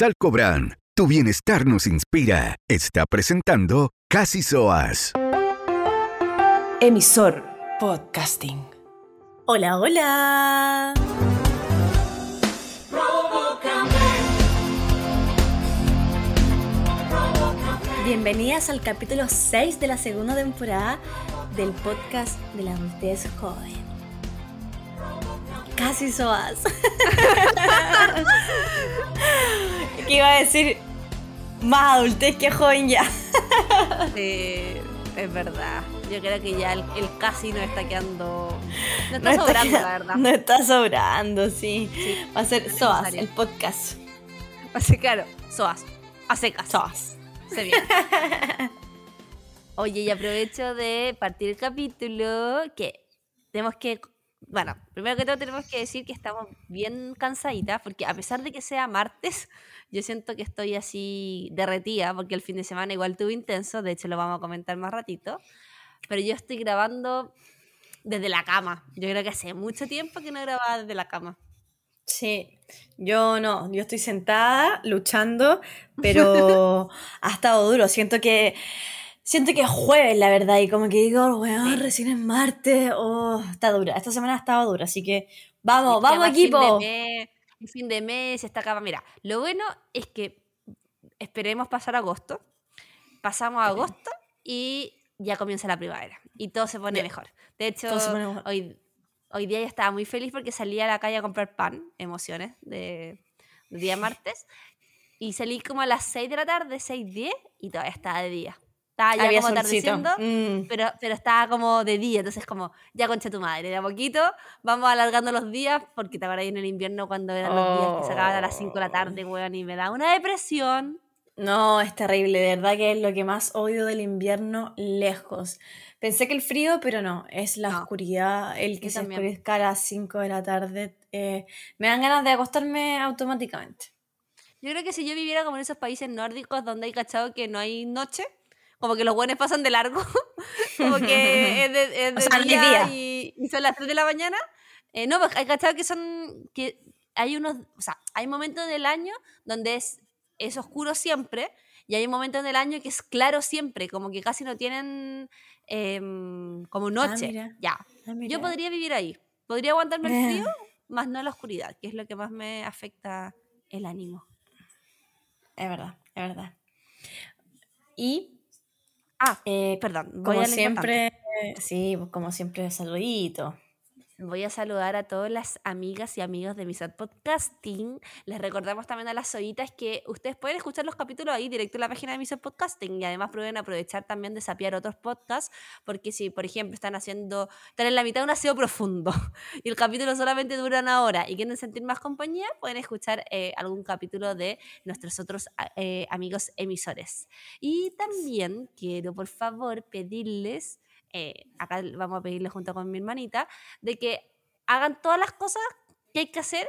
Salcobran, tu bienestar nos inspira. Está presentando Casi Soas. Emisor Podcasting. Hola, hola. Bienvenidas al capítulo 6 de la segunda temporada del podcast de la adultez joven. Casi soas. ¿Qué iba a decir? Más adultez que joven ya. Sí, es verdad. Yo creo que ya el, casi no está quedando. No está sobrando, la verdad. No está sobrando, sí. Va a ser SOAS, el podcast. Va a ser claro, SOAS. A secas. SOAS. Se viene. Oye, y aprovecho de partir el capítulo que tenemos que bueno, primero que todo tenemos que decir que estamos bien cansaditas, porque a pesar de que sea martes, yo siento que estoy así derretida, porque el fin de semana igual tuve intenso, de hecho lo vamos a comentar más ratito, pero yo estoy grabando desde la cama. Yo creo que hace mucho tiempo que no grababa desde la cama. Sí, yo no, yo estoy sentada luchando, pero ha estado duro. Siento que Siento que es jueves, la verdad, y como que digo, weón, recién es martes, oh, está dura. Esta semana ha estado dura, así que vamos, vamos equipo. Fin de, fin de mes, está acá. Mira, lo bueno es que esperemos pasar agosto, pasamos a agosto y ya comienza la primavera y todo se pone mejor. De hecho, hoy, hoy día ya estaba muy feliz porque salí a la calle a comprar pan, emociones, de, día martes, y salí como a las 6 de la tarde, 6, 10, y todavía estaba de día. Estaba ya como atardeciendo, mm. pero, pero estaba como de día, entonces como, ya concha tu madre, de a poquito vamos alargando los días, porque te acuerdas en el invierno cuando eran los días que se acababan a las 5 de la tarde, oh. weón, y me da una depresión. No, es terrible, de verdad que es lo que más odio del invierno lejos. Pensé que el frío, pero no, es la oscuridad, el que se oscurezca a las 5 de la tarde. Eh, me dan ganas de acostarme automáticamente. Yo creo que si yo viviera como en esos países nórdicos donde hay cachado que no hay noche, como que los buenos pasan de largo, como que es de, día, Y, son las 3 de la mañana. Eh, no, pues hay cachado que son, que hay unos, o sea, hay momentos del año donde es, es oscuro siempre y hay momentos del año que es claro siempre, como que casi no tienen em, como ah, noche. ya. Ah, Yo podría vivir ahí. Podría aguantarme el frío, más no la oscuridad, que es lo que más me afecta el ánimo. Es verdad, es verdad. Y Ah, eh, perdón. Voy como siempre, sí, como siempre, saludito. Voy a saludar a todas las amigas y amigos de Misot Podcasting. Les recordamos también a las oyitas que ustedes pueden escuchar los capítulos ahí directo en la página de Misot Podcasting y además pueden aprovechar también de sapear otros podcasts porque si, por ejemplo, están haciendo, están en la mitad de un aseo profundo y el capítulo solamente dura una hora y quieren sentir más compañía, pueden escuchar eh, algún capítulo de nuestros otros eh, amigos emisores. Y también quiero, por favor, pedirles eh, acá vamos a pedirle junto con mi hermanita, de que hagan todas las cosas que hay que hacer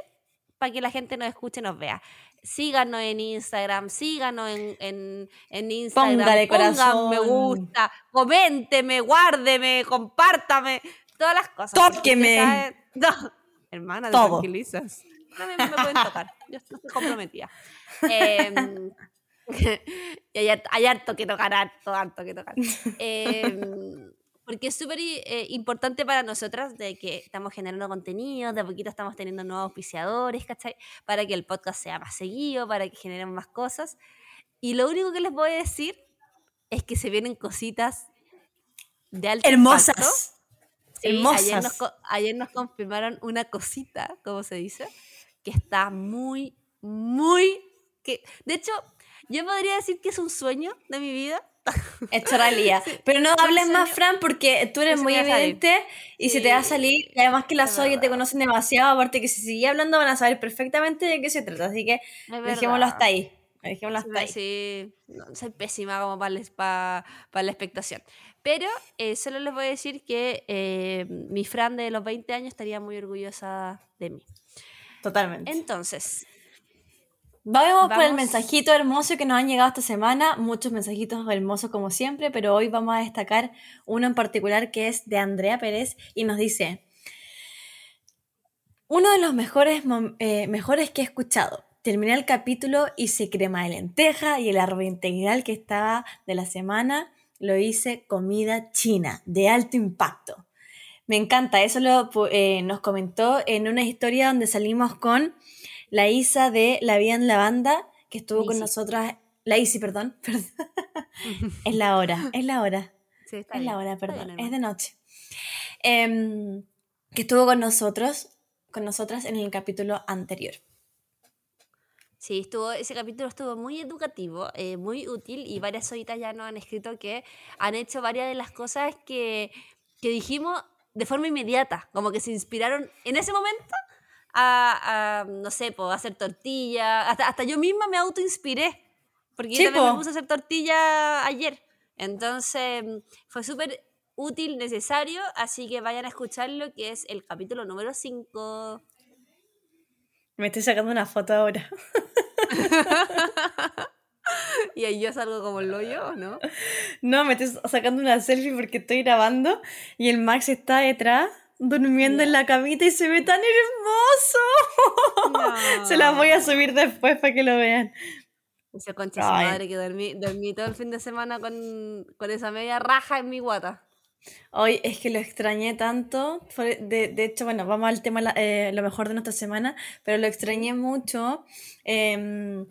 para que la gente nos escuche y nos vea. Síganos en Instagram, síganos en, en, en Instagram, Póngale pongan me gusta, coménteme, guárdeme, compártame, todas las cosas. Tóqueme. No, hermana, te tranquilizas. No me, pueden tocar, yo estoy comprometida. Em, y hay, harto que tocar, harto, harto que tocar. Eh, porque es súper eh, importante para nosotras de que estamos generando contenido, de a poquito estamos teniendo nuevos auspiciadores, ¿cachai? Para que el podcast sea más seguido, para que generemos más cosas. Y lo único que les voy a decir es que se vienen cositas de alto Hermosas. Hermosas. Ayer nos, ayer nos confirmaron una cosita, como se dice, que está muy, muy... Que, de hecho, yo podría decir que es un sueño de mi vida Hecho realidad. Pero no hables más, Fran, porque tú eres muy evidente y se te va a salir. Y además que las que te conocen demasiado, aparte que si sigue hablando van a saber perfectamente de qué se trata. Así que dejémoslo hasta ahí. Dejémoslo hasta ahí. Sí, soy pésima como para, para, la expectación. Pero eh, solo les voy a decir que eh, mi Fran de los 20 años estaría muy orgullosa de mí. Totalmente. Entonces, Vamos, por el mensajito hermoso que nos han llegado esta semana. Muchos mensajitos hermosos como siempre, pero hoy vamos a destacar uno en particular que es de Andrea Pérez y nos dice, uno de los mejores, eh, mejores que he escuchado. terminé el capítulo, hice crema de lenteja y el arroz integral que estaba de la semana lo hice comida china de alto impacto. Me encanta, eso lo, eh, nos comentó en una historia donde salimos con la Isa de La Vida en la Banda, que estuvo con nosotras, la Isi, perdón, perdón. es la hora, es la hora. es la hora, perdón, es de noche. Em, que estuvo con nosotros, con nosotras en el capítulo anterior. Sí, estuvo, ese capítulo estuvo muy educativo, eh, muy útil y varias solitas ya nos han escrito que han hecho varias de las cosas que, que dijimos de forma inmediata, como que se inspiraron en ese momento a, no sé, pues, hacer tortilla, hasta, hasta yo misma me autoinspiré, porque yo también me puse a hacer tortilla ayer. Entonces fue súper útil, necesario, así que vayan a escucharlo, que es el capítulo número 5. Me estoy sacando una foto ahora. y ahí yo salgo como el hoyo, ¿no? No, me estoy sacando una selfie porque estoy grabando y el Max está detrás durmiendo en la camita y se ve tan hermoso. se la voy a subir después para que lo vean. Ese concha su madre que dormí, dormí, todo el fin de semana con, con esa media raja en mi guata. Hoy es que lo extrañé tanto. De, de hecho, bueno, vamos al tema eh, lo mejor de nuestra semana, pero lo extrañé mucho em,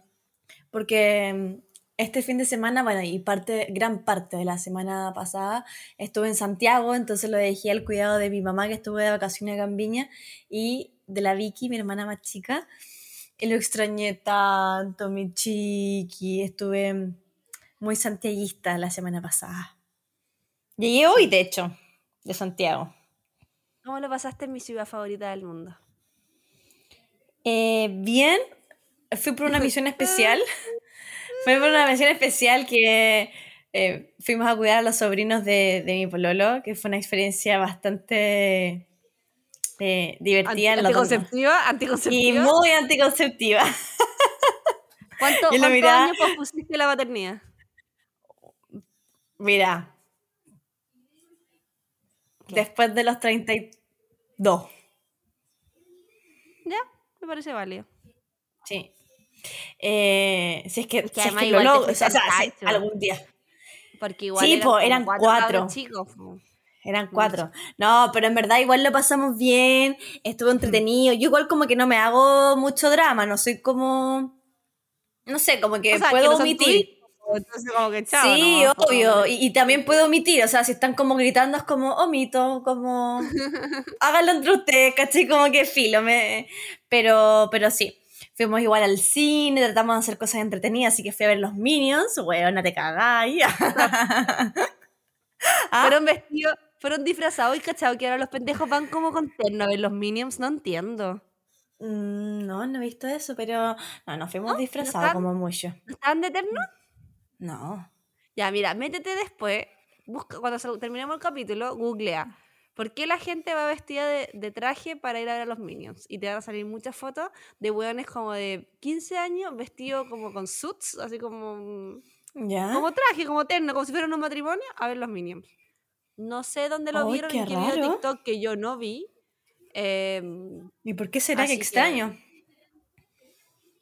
porque em, este fin de semana, bueno, y parte, gran parte de la semana pasada estuve en Santiago, entonces lo dejé al cuidado de mi mamá que estuvo de vacaciones en Gambiña y de la Vicky, mi hermana más chica. Y lo extrañé tanto, mi chiqui. Estuve muy santiaguista la semana pasada. Llegué hoy, de hecho, de Santiago. ¿Cómo lo pasaste en mi ciudad favorita del mundo? Eh, bien, fui por una misión especial. fui por una misión especial que eh, fuimos a cuidar a los sobrinos de, mi pololo, que fue una experiencia bastante eh, divertida. ¿Anticonceptiva? ¿Anticonceptiva? Y muy anticonceptiva. ¿Cuánto, ¿cuántos años pospusiste la maternidad? Mira, Después de los 32. Ya, me parece válido. Sí. Eh, si es que, si es que lo logro, o sea, algún día. Porque igual sí, eran, cuatro. Eran cuatro. No, pero en verdad igual lo pasamos bien, estuvo mm. entretenido. Yo igual como que no me hago mucho drama, no soy como... No sé, como que puedo omitir. Entonces, como que chao. Sí, obvio. Y, también puedo omitir, o sea, si están como gritando, es como omito, como. háganlo entre ustedes, ¿cachai? Como que filo. Me... Pero, pero sí. Fuimos igual al cine, tratamos de hacer cosas entretenidas, así que fui a ver los Minions, no te cagáis. ¿Ah? Fueron vestidos, fueron disfrazados y cachado que ahora los pendejos van como con terno a ver los Minions, no entiendo. Mm, no, no he visto eso, pero no, nos fuimos disfrazados como mucho. ¿Están de terno? No. Ya, mira, métete después, busca, cuando terminemos el capítulo, googlea. ¿Por qué la gente va vestida de, traje para ir a ver a los Minions? Y te van a salir muchas fotos de hueones como de 15 años vestidos como con suits, así como... ¿Ya? Como traje, como terno, como si fueran un matrimonio, a ver los Minions. No sé dónde lo vieron, en qué video de TikTok que yo no vi. Em, ¿Y por qué será que extraño?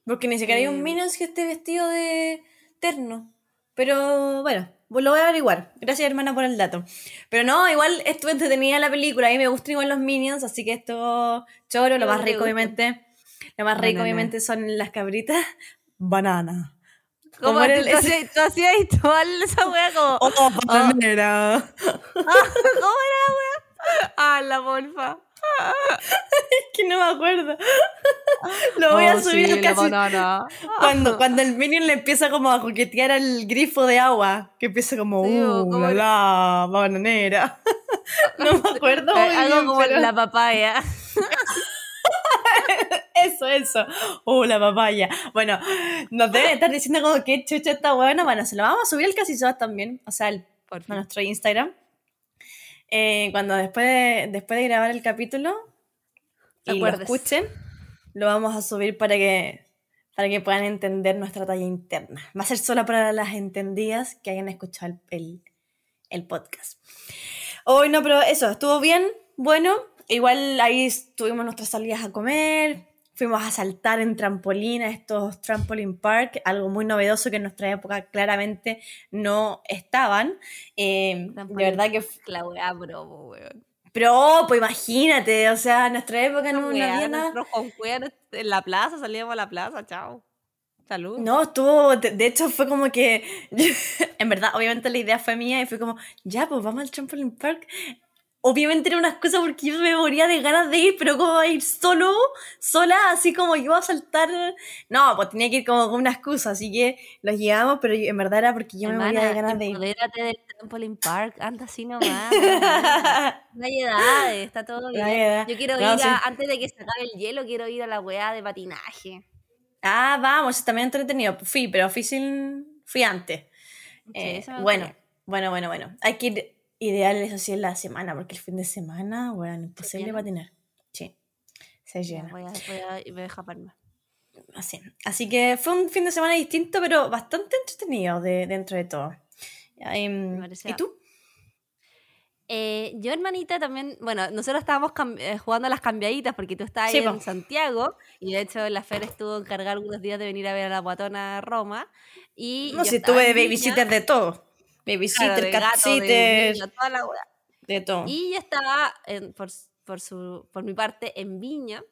Porque ni siquiera hay un em, Minions que esté vestido de terno. Pero bueno, lo voy a averiguar. Gracias, hermana, por el dato. Pero no, igual estuve entretenida la película. A mí me gustan igual los Minions, así que esto choro. Lo más rico, obviamente. Lo más rico, obviamente, son las cabritas. Banana. ¿Cómo era el, tú, hacías igual esa wea como. Oh, oh bananera. ¿Cómo era la wea? Ah, la porfa. es que no me acuerdo. Lo voy a oh, subir sí, casi. Cuando, cuando el minion le empieza como a coquetear al grifo de agua, que empieza como, uh, la, la bananera. no me acuerdo. Eh, algo como la papaya. eso, eso. Uh, la papaya. Bueno, nos deben estar diciendo como que chucha está bueno. Bueno, se lo vamos a subir al casi también. O sea, a nuestro Instagram. Eh, cuando después de, después de grabar el capítulo y lo escuchen, lo vamos a subir para que, para que puedan entender nuestra talla interna. Va a ser solo para las entendidas que hayan escuchado el, el, podcast. Hoy no, pero eso, estuvo bien, bueno. Igual ahí tuvimos nuestras salidas a comer, fuimos a saltar en trampolín a estos trampoline park, algo muy novedoso que en nuestra época claramente no estaban. Eh, de verdad que... La weá, bro, weón. Pero, pues imagínate, o sea, en nuestra época no, había nada. Nosotros con en la plaza, salíamos a la plaza, chao. Salud. No, estuvo, de, hecho fue como que, en verdad, obviamente la idea fue mía y fue como, ya, pues vamos al trampoline park obviamente era una excusa porque yo me moría de ganas de ir, pero ¿cómo va a ir solo, sola, así como yo a saltar? No, pues tenía que ir como con una excusa, así que los llevamos, pero en verdad era porque yo me moría de ganas de ir. Modérate del Trampoline Park, anda así nomás. no hay edad, está todo bien. Yo quiero ir, a, antes de que se acabe el hielo, quiero ir a la weá de patinaje. Ah, vamos, también entretenido. Fui, pero fui, fui antes. Eh, bueno, bueno, bueno, bueno. Hay que ir Ideal eso sí en la semana, porque el fin de semana, bueno, imposible patinar. Sí, se llena. Voy a, voy a, escaparme. Así. Así que fue un fin de semana distinto, pero bastante entretenido de, dentro de todo. ¿Y tú? Eh, yo, hermanita, también, bueno, nosotros estábamos eh, jugando a las cambiaditas porque tú estás ahí en Santiago y de hecho la Fer estuvo encargada algunos días de venir a ver a la guatona Roma. Y no, si tuve de babysitter de todo. Babysitter, de toda la De todo. Y yo estaba, por, por, su, por mi parte, en Viña.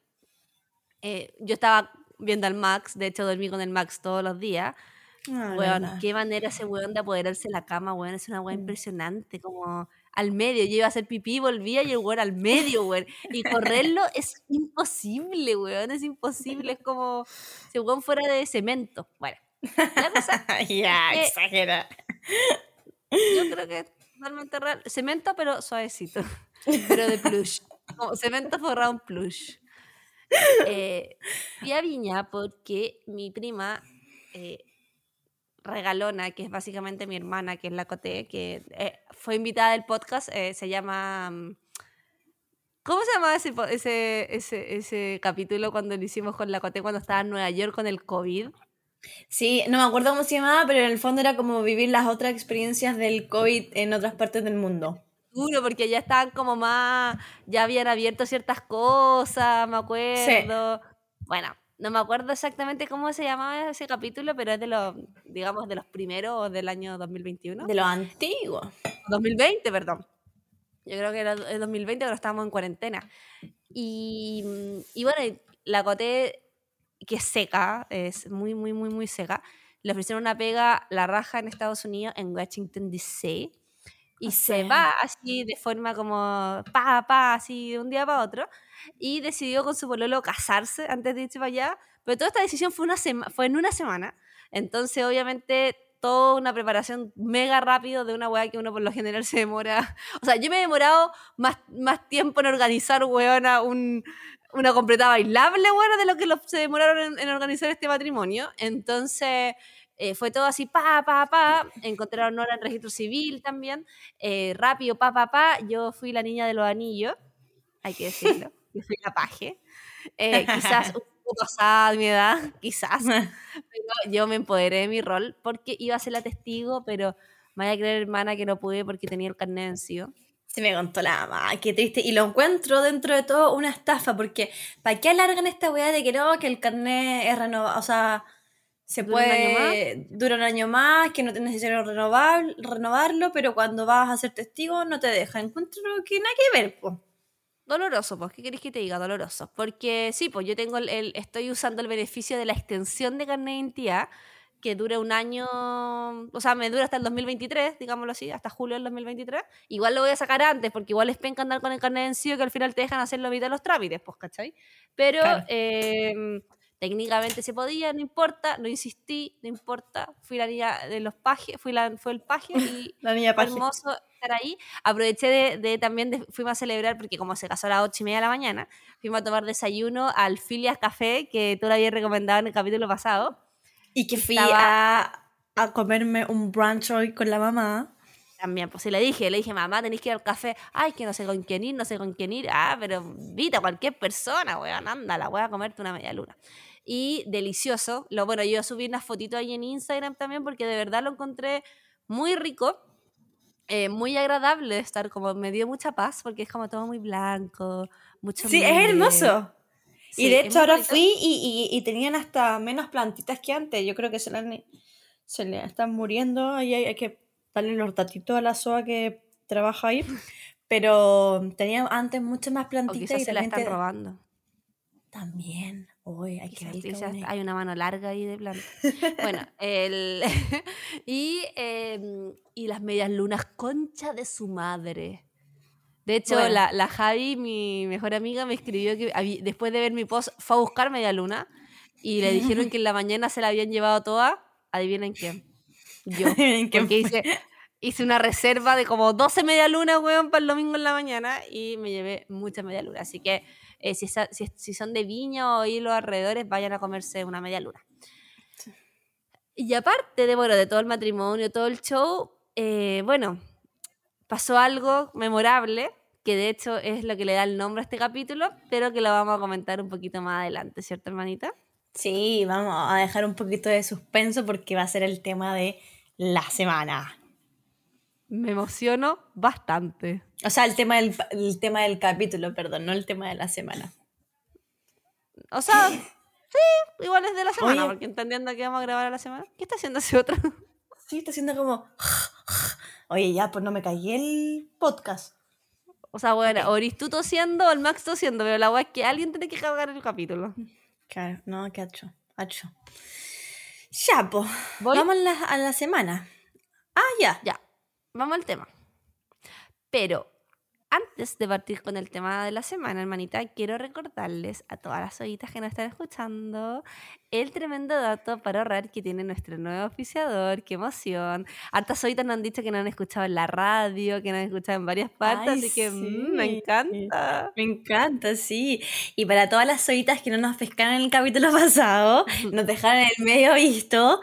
Eh, yo estaba viendo al Max, de hecho dormí con el Max todos los días. Ah, qué manera ese weón de apoderarse de la cama, weón, es una weón mm. impresionante, como al medio, yo iba a hacer pipí, volvía y el weón al medio, weón, y correrlo es imposible, weón, es imposible, es como si el weón fuera de cemento, bueno, ya, exagera. Yo creo que es totalmente real. Cemento, pero suavecito. Pero de plush. cemento forrado en plush. Eh, fui a Viña porque mi prima eh, regalona, que es básicamente mi hermana, que es la Coté, que eh, fue invitada del podcast, eh, se llama... Mm, ¿Cómo se llamaba ese, ese, ese, ese capítulo cuando lo hicimos con la Coté cuando estaba en Nueva York con el COVID? Sí, no me acuerdo cómo se llamaba, pero en el fondo era como vivir las otras experiencias del COVID en otras partes del mundo. Duro, porque ya estaban como más, ya habían abierto ciertas cosas, me acuerdo. Bueno, no me acuerdo exactamente cómo se llamaba ese capítulo, pero es de los, digamos, de los primeros del año 2021. De los antiguos. 2020, perdón. Yo creo que era el 2020, pero estábamos en cuarentena. Y, y bueno, la Coté que es seca, es muy, muy, muy, muy seca. Le ofrecieron una pega, la raja en Estados Unidos, en Washington, D.C. Y se va así de forma como pa, pa, así de un día para otro. Y decidió con su pololo casarse antes de irse para allá. Pero toda esta decisión fue, una fue en una semana. Entonces, obviamente, toda una preparación mega rápido de una weá que uno por lo general se demora. O sea, yo me he demorado más, más tiempo en organizar, weona, un, una completa bailable, bueno, de lo que se demoraron en, organizar este matrimonio. Entonces, eh, fue todo así, pa, pa, pa. Encontraron hora en registro civil también. Eh, rápido, pa, pa, pa. Yo fui la niña de los anillos, hay que decirlo. Yo fui la paje. Eh, quizás un poco pasada de mi edad, quizás. Pero yo me empoderé de mi rol porque iba a ser la testigo, pero me vaya a creer, hermana, que no pude porque tenía el carnet vencido. Se me contó la mamá, qué triste. Y lo encuentro dentro de todo una estafa, porque ¿para qué alargan esta weá de que no, que el carnet es renovado? O sea, se puede. dura un año más, que no es necesario renovar, renovarlo, pero cuando vas a ser testigo no te deja. Encuentro que nada que ver, pues. Doloroso, pues, ¿qué querés que te diga? Doloroso. Porque sí, pues yo tengo el, estoy usando el beneficio de la extensión de carnet de identidad que dure un año, o sea, me dura hasta el 2023, digámoslo así, hasta julio del 2023. Igual lo voy a sacar antes, porque igual es penca andar con el carnet vencido que al final te dejan hacer la mitad de los trámites, pues, ¿cachai? Pero em, técnicamente se podía, no importa, no insistí, no importa. Fui la niña de los pajes, fui la, fue el paje y la niña hermoso estar ahí. Aproveché de, de también, de, fuimos a celebrar, porque como se casó a las ocho y media de la mañana, fuimos a tomar desayuno al Filias Café, que tú lo habías recomendado en el capítulo pasado y que fui a, a, comerme un brunch hoy con la mamá. También, pues sí le dije, le dije, mamá, tenéis que ir al café. Ay, que no sé con quién ir, no sé con quién ir. Ah, pero invita a cualquier persona, weón, anda, la voy a comerte una media luna. Y delicioso. Lo, bueno, yo subí unas fotitos ahí en Instagram también porque de verdad lo encontré muy rico. Eh, muy agradable estar como me dio mucha paz porque es como todo muy blanco mucho sí es hermoso y de hecho ahora bonito. fui y, y- y tenían hasta menos plantitas que antes. Yo creo que se le, se le están muriendo y hay, hay que darle los datitos a la SOA que trabaja ahí. Pero tenían antes muchas más O plantitas quizás y se la están robando. también. Uy, que Quizás, hay una mano larga ahí de planta. Bueno, el y, em, y las medias lunas, concha de su madre. De hecho, Bueno. la, la Javi, mi mejor amiga, me escribió que después de ver mi post fue a buscar media luna y le dijeron que en la mañana se la habían llevado toda. Adivinen quién. Yo. ¿En qué Porque hice, hice una reserva de como 12 media luna, weón, para el domingo en la mañana y me llevé mucha media luna. Así que eh, si, si, si son de Viña o ahí los alrededores, vayan a comerse una media luna. Y aparte de, bueno, de todo el matrimonio, todo el show, eh, bueno, pasó algo memorable, que de hecho es lo que le da el nombre a este capítulo, pero que lo vamos a comentar un poquito más adelante, ¿cierto, hermanita? Sí, vamos a dejar un poquito de suspenso porque va a ser el tema de la semana. Me emociono bastante. O sea, el tema del, el tema del capítulo, perdón, no el tema de la semana. O sea, sí, igual es de la semana, Oye. porque entendiendo que vamos a grabar a la semana. ¿Qué está haciendo ese otro? Sí, está haciendo como... Oye, ya, pues no me caí el podcast. O sea, bueno, Ok. o eres tú tosiendo o el Max tosiendo, pero la weá es que alguien tiene que cargar el capítulo. Claro, no, qué hacho, hacho. Ya, pues, vamos a la, a la semana. Ah, ya. Ya, vamos al tema. Pero antes de partir con el tema de la semana, hermanita, quiero recordarles a todas las ojitas que nos están escuchando el tremendo dato para ahorrar que tiene nuestro nuevo oficiador. ¡Qué emoción! Hartas ojitas nos han dicho que nos han escuchado en la radio, que nos han escuchado en varias partes, Ay, así que sí. mm, me encanta. Me encanta, sí. Y para todas las solitas que no nos pescaron en el capítulo pasado, nos dejaron en el medio visto,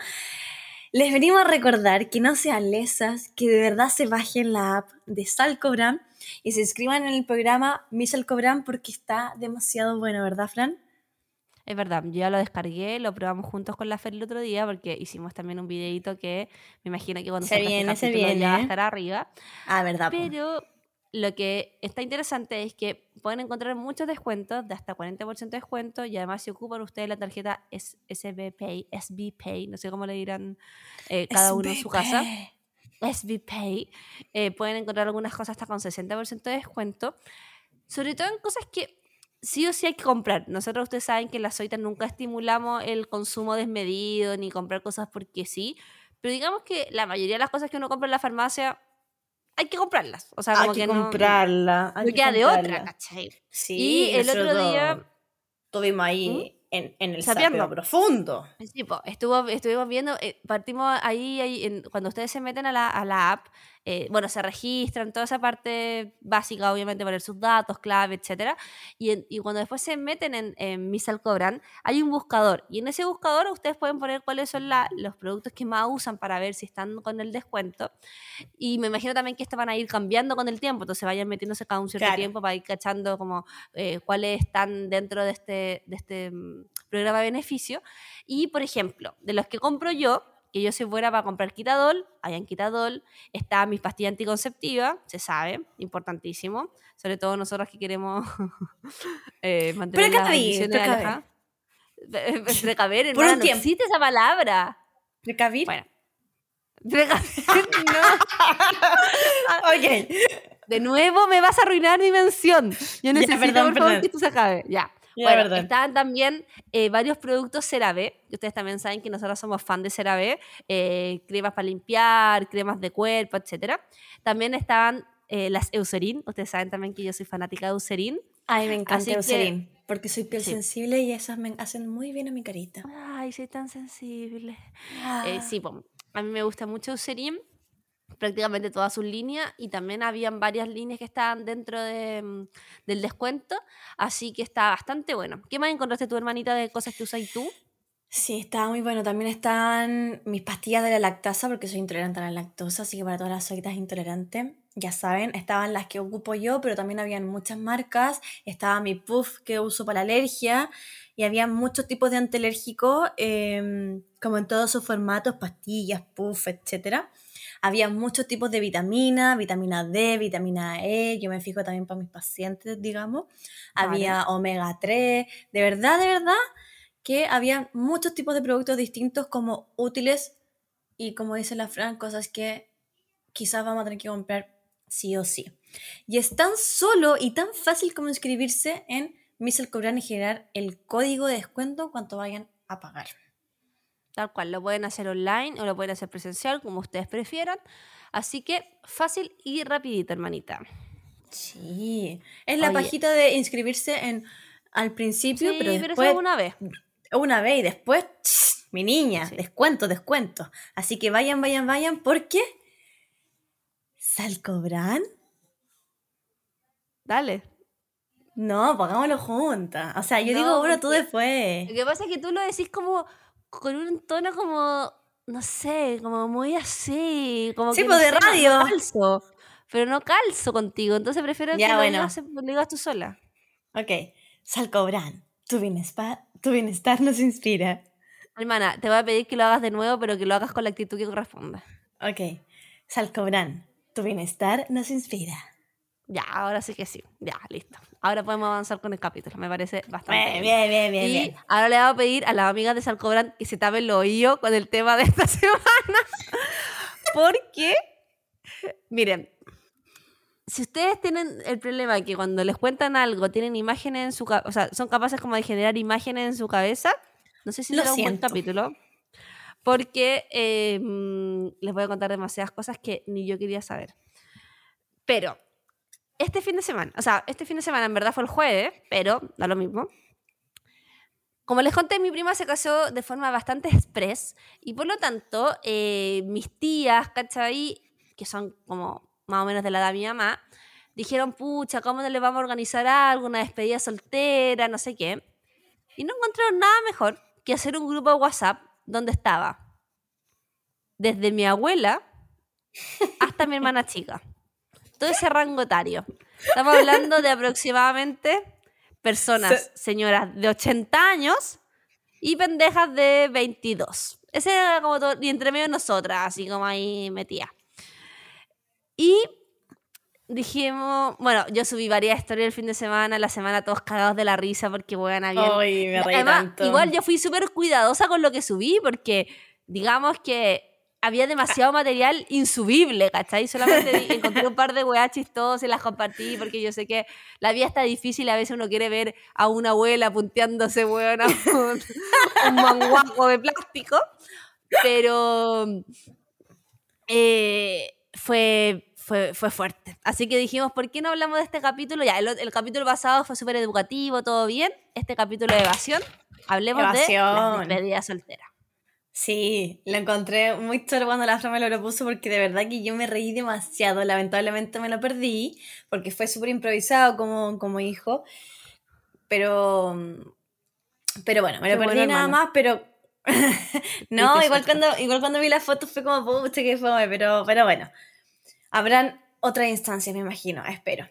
les venimos a recordar que no sean lesas, que de verdad se bajen la app de Salcobran y se inscriban en el programa Mi Salcobran porque está demasiado bueno, ¿verdad, Fran? Es verdad, yo ya lo descargué, lo probamos juntos con la Fer el otro día porque hicimos también un videito que me imagino que cuando Se este viene, se capítulo ya va a viene. estar arriba. Ah, ¿verdad? po? Pero lo que está interesante es que pueden encontrar muchos descuentos, de hasta 40% de descuento, y además si ocupan ustedes la tarjeta SBPay, SBPay, no sé cómo le dirán eh, cada uno en su casa, SBP. SBPay, eh, pueden encontrar algunas cosas hasta con 60% de descuento, sobre todo en cosas que sí o sí hay que comprar. Nosotros ustedes saben que en las Zoitas nunca estimulamos el consumo desmedido ni comprar cosas porque sí, pero digamos que la mayoría de las cosas que uno compra en la farmacia hay que comprarlas. O sea, Hay como que que no- comprarla. no, hay que queda de otra, comprarla. ¿cachai? Sí, Y el otro día- Estuvimos ahí en, en el Sapeando. sapeo profundo. Sí, po, estuvo, estuvimos viendo, eh, partimos ahí, ahí en- cuando ustedes se meten a la, a la app, eh, bueno, se registran, toda esa parte básica, obviamente, poner sus datos, clave, etcétera, y, y cuando después se meten en, en Misal Cobran, hay un buscador, y en ese buscador ustedes pueden poner cuáles son la- los productos que más usan para ver si están con el descuento, y me imagino también que estos van a ir cambiando con el tiempo, entonces vayan metiéndose cada un cierto Claro. tiempo para ir cachando como eh, cuáles están dentro de este, de este mm, programa de beneficio. Y, por ejemplo, de los que compro yo, que yo soy buena para comprar quitadol, hayan quitadol, está mis pastillas anticonceptivas, se sabe, importantísimo, sobre todo nosotros que queremos eh, mantener las Precaver, precaver. Precaver, Por un no tiempo. existe esa palabra. ¿Precavir? Bueno. Precaver, no. Ok. De nuevo me vas a arruinar mi mención. Yo necesito, perdón, por favor, perdón. que esto se acabe. Ya. Bueno, perdón. estaban también eh, varios productos CeraVe. Ustedes también saben que nosotros somos fan de CeraVe. eh, cremas para limpiar, cremas de cuerpo, etc. También estaban eh, las Eucerin. Ustedes saben también que yo soy fanática de Eucerin. Ay, me encanta Así que- Eucerin, porque soy piel Sí. sensible y esas me hacen muy bien a mi carita. Ay, soy tan sensible. Eh, Ah. sí, po, a mí me gusta mucho Eucerin, prácticamente toda su línea, y también habían varias líneas que estaban dentro de, mm, del descuento, así que está bastante bueno. ¿Qué más encontraste tu hermanita de cosas que usas tú? Sí, estaba muy bueno. También están mis pastillas de la lactasa, porque soy intolerante a la lactosa, así que para todas las solitas intolerantes, ya saben, estaban las que ocupo yo, pero también habían muchas marcas. Estaba mi puff que uso para la alergia, y había muchos tipos de antialérgicos, eh, como en todos sus formatos, pastillas, puff, etc. Había muchos tipos de vitamina, vitamina D, vitamina E, yo me fijo también para mis pacientes, digamos. Había omega 3, de verdad, de verdad, que había muchos tipos de productos distintos como útiles y como dice la Fran, cosas que quizás vamos a tener que comprar sí o sí. Y es tan solo y tan fácil como inscribirse en Missile Cobran y generar el código de descuento cuando vayan a pagar. Tal cual, lo pueden hacer online o lo pueden hacer presencial, como ustedes prefieran. Así que fácil y rapidito, hermanita. Sí, es la pajita de inscribirse en al principio, pero después... una vez. Una vez y después, mi niña, descuento, descuento. Así que vayan, vayan, vayan, porque... ¿Salcobran? Dale. No, pongámoslo juntas. O sea, yo digo uno, tú después. Lo que pasa es que tú lo decís como con un tono como, no sé, como muy así. Como sí, pues de radio. calzo, pero no calzo contigo, entonces prefiero que bueno. lo, digas, tú sola. Ok, Salcobran, tu bienestar, tu bienestar nos inspira. Hermana, te voy a pedir que lo hagas de nuevo, pero que lo hagas con la actitud que corresponda. Ok, Salcobran, tu bienestar nos inspira. Ya, ahora sí que sí. Ya, listo. Ahora podemos avanzar con el capítulo. Me parece bastante bien. Bien, bien, bien. Y ahora le voy a pedir a las amigas de Salcobran que se tapen los oídos con el tema de esta semana. Porque, miren, si ustedes tienen el problema de que cuando les cuentan algo tienen imágenes en su cabeza, o sea, son capaces como de generar imágenes en su cabeza, no sé si será un buen capítulo. Porque em, les voy a contar demasiadas cosas que ni yo quería saber. Pero este fin de semana, o sea, este fin de semana en verdad fue el jueves, pero da lo mismo. Como les conté, mi prima se casó de forma bastante express y por lo tanto eh, mis tías, ¿cachai? Que son como más o menos de la edad de mi mamá, dijeron, pucha, ¿cómo no le vamos a organizar algo? Una despedida soltera, no sé qué. Y no encontraron nada mejor que hacer un grupo de WhatsApp donde estaba desde mi abuela hasta mi hermana chica todo ese rango etario. Estamos hablando de aproximadamente personas, señoras de 80 años y pendejas de 22. Ese era como todo, y entre medio nosotras, así como ahí metía. Y dijimos, bueno, yo subí varias historias el fin de semana, la semana todos cagados de la risa porque, bueno, había... Ay, me reí tanto. Igual yo fui súper cuidadosa con lo que subí porque, digamos que había demasiado material insubible, ¿cachai? Solamente encontré un par de weas chistosas y las compartí porque yo sé que la vida está difícil, a veces uno quiere ver a una abuela punteándose, weón, a un, un manguaco de plástico, pero eh, fue, fue, fue, fuerte. Así que dijimos, ¿por qué no hablamos de este capítulo? Ya, el, capítulo pasado fue súper educativo, todo bien. Este capítulo de evasión, hablemos de la despedida soltera. Sí, lo encontré muy chulo cuando la Fran me lo propuso porque de verdad que yo me reí demasiado. Lamentablemente me lo perdí porque fue súper improvisado como, como hijo. Pero, pero bueno, me lo perdí nada más, pero... no, igual cuando, igual cuando vi las fotos fue como, pucha, que fue, pero, pero bueno. Habrán otras instancias, me imagino, espero.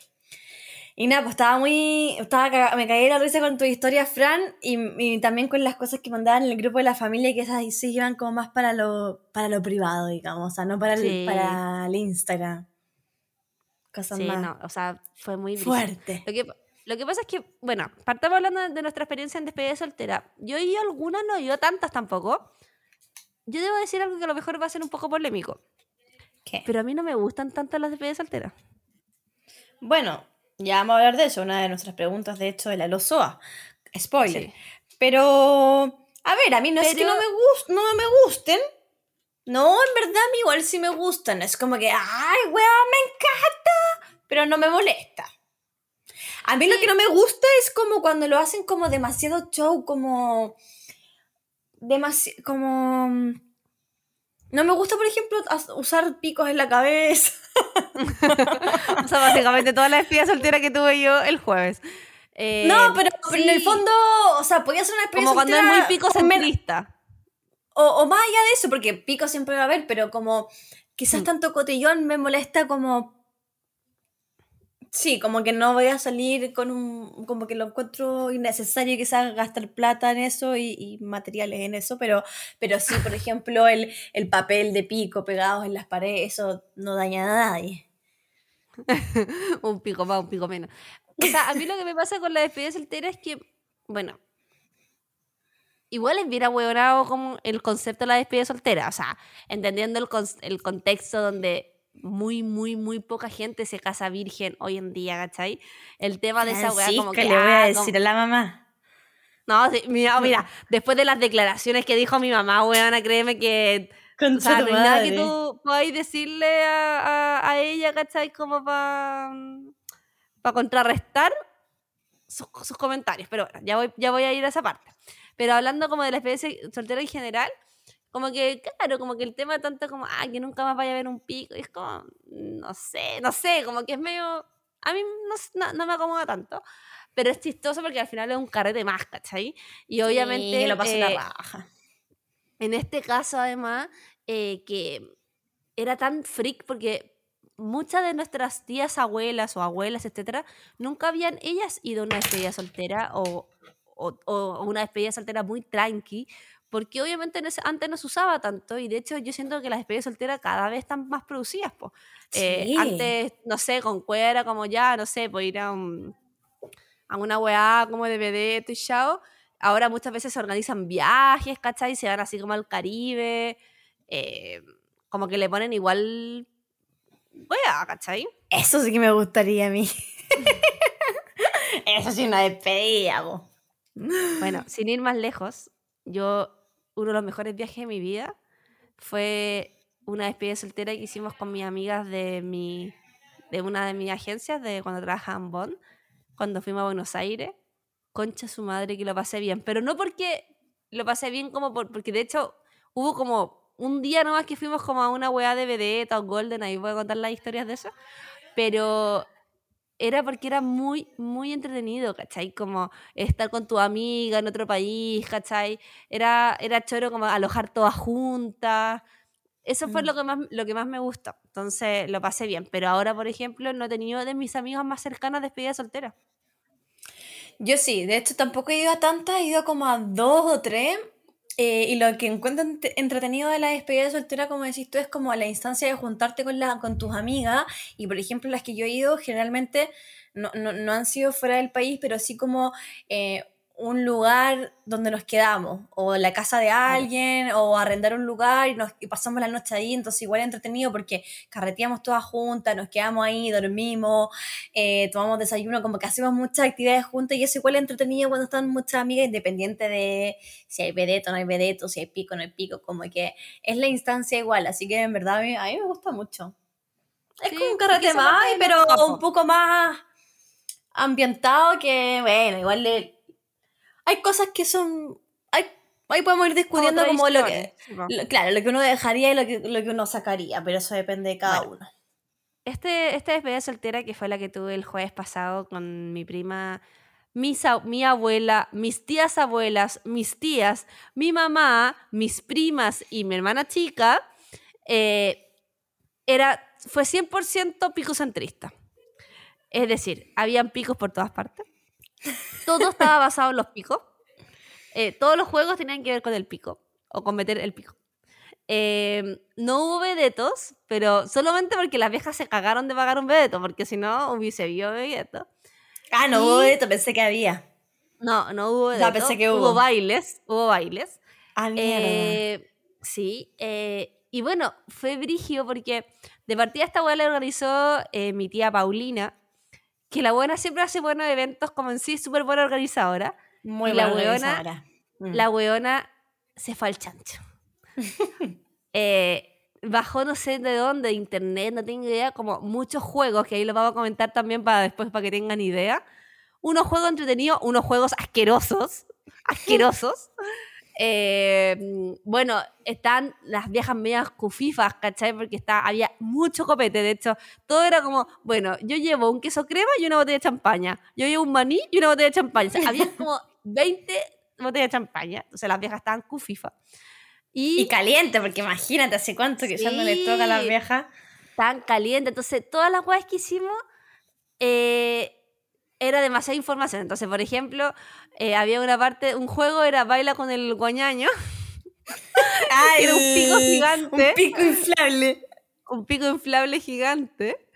Y nada, pues estaba muy. Estaba, me caí la risa con tu historia, Fran, y, también con las cosas que mandaban en el grupo de la familia, que esas se llevan como más para lo, para lo privado, digamos, o sea, no para, el, para el Instagram. Cosas sí, no, o sea, fue muy fuerte. Lo que, lo que pasa es que, bueno, partamos hablando de nuestra experiencia en despedida soltera. Yo ido algunas, no ido tantas tampoco. Yo debo decir algo que a lo mejor va a ser un poco polémico. ¿Qué? Pero a mí no me gustan tanto las despedidas solteras. Bueno, ya vamos a hablar de eso, una de nuestras preguntas, de hecho, de la Lozoa. Spoiler. Pero, a ver, a mí no es que no me, no me gusten. No, en verdad, a mí igual sí me gustan. Es como que, ay, weón, me encanta. Pero no me molesta. A mí lo que no me gusta es como cuando lo hacen como demasiado show, como. Demasiado. Como no me gusta, por ejemplo, usar picos en la cabeza. o sea, básicamente toda la despedida soltera que tuve yo el jueves. Eh, no, pero, en el fondo, o sea, podía ser una despedida Como cuando es muy pico centrista. O, o, más allá de eso, porque pico siempre va a haber, pero como quizás mm. tanto cotillón me molesta como Sí, como que no voy a salir con un, como que lo encuentro innecesario quizás gastar plata en eso y, materiales en eso, pero, pero sí, por ejemplo, el, el papel de pico pegados en las paredes, eso no daña a nadie. un pico más, un pico menos. O sea, a mí lo que me pasa con la despedida soltera es que, bueno, igual es bien ahueonado como el concepto de la despedida soltera, o sea, entendiendo el, con- el contexto donde muy, muy, muy poca gente se casa virgen hoy en día, ¿cachai? El tema de esa weá como que... le voy ah, a como- decir a la mamá. No, sí, mira, mira, después de las declaraciones que dijo mi mamá, weona, créeme que... O sea, no hay nada que tú podáis decirle a, a- a ella, ¿cachai? Como para contrarrestar sus, sus comentarios. Pero bueno, ya voy, ya voy a ir a esa parte. Pero hablando como de la especie soltera en general, como que, claro, como que el tema tanto como, ah, que nunca más vaya a haber un pico, y es como, no sé, no sé, como que es medio, a mí no, no, no me acomoda tanto, pero es chistoso porque al final es un carrete más, ¿cachai? Y obviamente... Sí, lo paso la eh, raja. en este caso, además, eh, que era tan freak porque muchas de nuestras tías abuelas o abuelas, etcétera, nunca habían ellas ido a una despedida soltera o, o- o una despedida soltera muy tranqui, porque obviamente en ese- antes no se usaba tanto y de hecho yo siento que las despedidas solteras cada vez están más producidas. po. Eh, Sí. Antes, no sé, con cuera, como ya, no sé, pues ir a, un- a una weá como de vedeto y chao. Ahora muchas veces se organizan viajes, ¿cachai? Se van así como al Caribe. eh, como que le ponen igual. Weá, ¿cachai? Eso sí que me gustaría a mí. Eso sí, una despedida, po. Bueno, sin ir más lejos, yo, uno de los mejores viajes de mi vida. Fue una despedida soltera que hicimos con mis amigas de mi de una de mis agencias de cuando trabajaba en Bonn, cuando fuimos a Buenos Aires. Concha su madre que lo pasé bien, pero no porque lo pasé bien como por, porque de hecho hubo como un día nomás que fuimos como a una weá de vedeta o golden, ahí voy a contar las historias de eso, pero era porque era muy, muy entretenido, ¿cachai? Como estar con tu amiga en otro país, ¿cachai? Era, era choro como alojar todas juntas. Eso fue Mm. lo, que más, lo que más me gustó. Entonces lo pasé bien. Pero ahora, por ejemplo, no he tenido de mis amigas más cercanas despedida soltera. Yo sí, de hecho tampoco he ido a tantas, he ido como a dos o tres. Eh, y lo que encuentro ent- entretenido de la despedida de soltera, como decís tú, es como la instancia de juntarte con, la, con tus amigas. Y por ejemplo, las que yo he ido generalmente no, no, no han sido fuera del país, pero sí como eh, un lugar donde nos quedamos, o la casa de alguien, o arrendar un lugar y, nos, y pasamos la noche ahí. Entonces, igual es entretenido porque carreteamos todas juntas, nos quedamos ahí, dormimos eh, tomamos desayuno, como que hacemos muchas actividades juntas y eso igual es entretenido cuando están muchas amigas, independiente de si hay vedeto o no hay vedeto, si hay pico no hay pico, como que es la instancia igual, así que en verdad a mí, a mí me gusta mucho. Es Sí, como un carrete más, pero un poco más ambientado que, bueno, igual le... Hay cosas que son... Hay, ahí podemos ir discutiendo como, lo que... lo- claro, lo que uno dejaría y lo que, lo que uno sacaría, pero eso depende de cada Bueno. uno. Este, esta despedida soltera que fue la que tuve el jueves pasado con mi prima, mis mi abuela, mis tías abuelas, mis tías, mi mamá, mis primas y mi hermana chica, eh, era, fue 100% picocentrista. Es decir, habían picos por todas partes. Todo estaba basado en los picos. Eh, todos los juegos tenían que ver con el pico o con meter el pico. Eh, no hubo vedetos, pero solamente porque las viejas se cagaron de pagar un vedeto, porque si no hubiese habido vedeto. Ah, no, Y- hubo esto, pensé que había. No, no hubo vedeto. pensé que hubo. hubo. bailes, hubo bailes. Ah, mierda. Eh, sí, eh, y bueno, fue brigio porque de partida esta weá la organizó mi tía Paulina, que la buena siempre hace buenos eventos como en sí, súper buena organizadora. Muy y la buena weona- organizadora. Mm. La weona se fue al chancho. Eh, bajó no sé de dónde, de internet, no tengo idea, como muchos juegos, que ahí los vamos a comentar también para después, para que tengan idea. Unos juegos entretenidos, unos juegos asquerosos, asquerosos. Eh, bueno, están las viejas medias cufifas, ¿cachai? Porque está, había mucho copete, de hecho, todo era como, bueno, yo llevo un queso crema y una botella de champaña, yo llevo un maní y una botella de champaña, o sea, había como 20 botellas de champaña, entonces las viejas estaban cufifas. Y, Y caliente, porque imagínate hace cuánto que ya no le toca a las Sí. viejas. tan caliente. Entonces, todas las weas que hicimos eh, era demasiada información. Entonces, por ejemplo, eh, había una parte, un juego era baila con el guañaño. Ah, Era un pico gigante. Un pico inflable. un pico inflable gigante.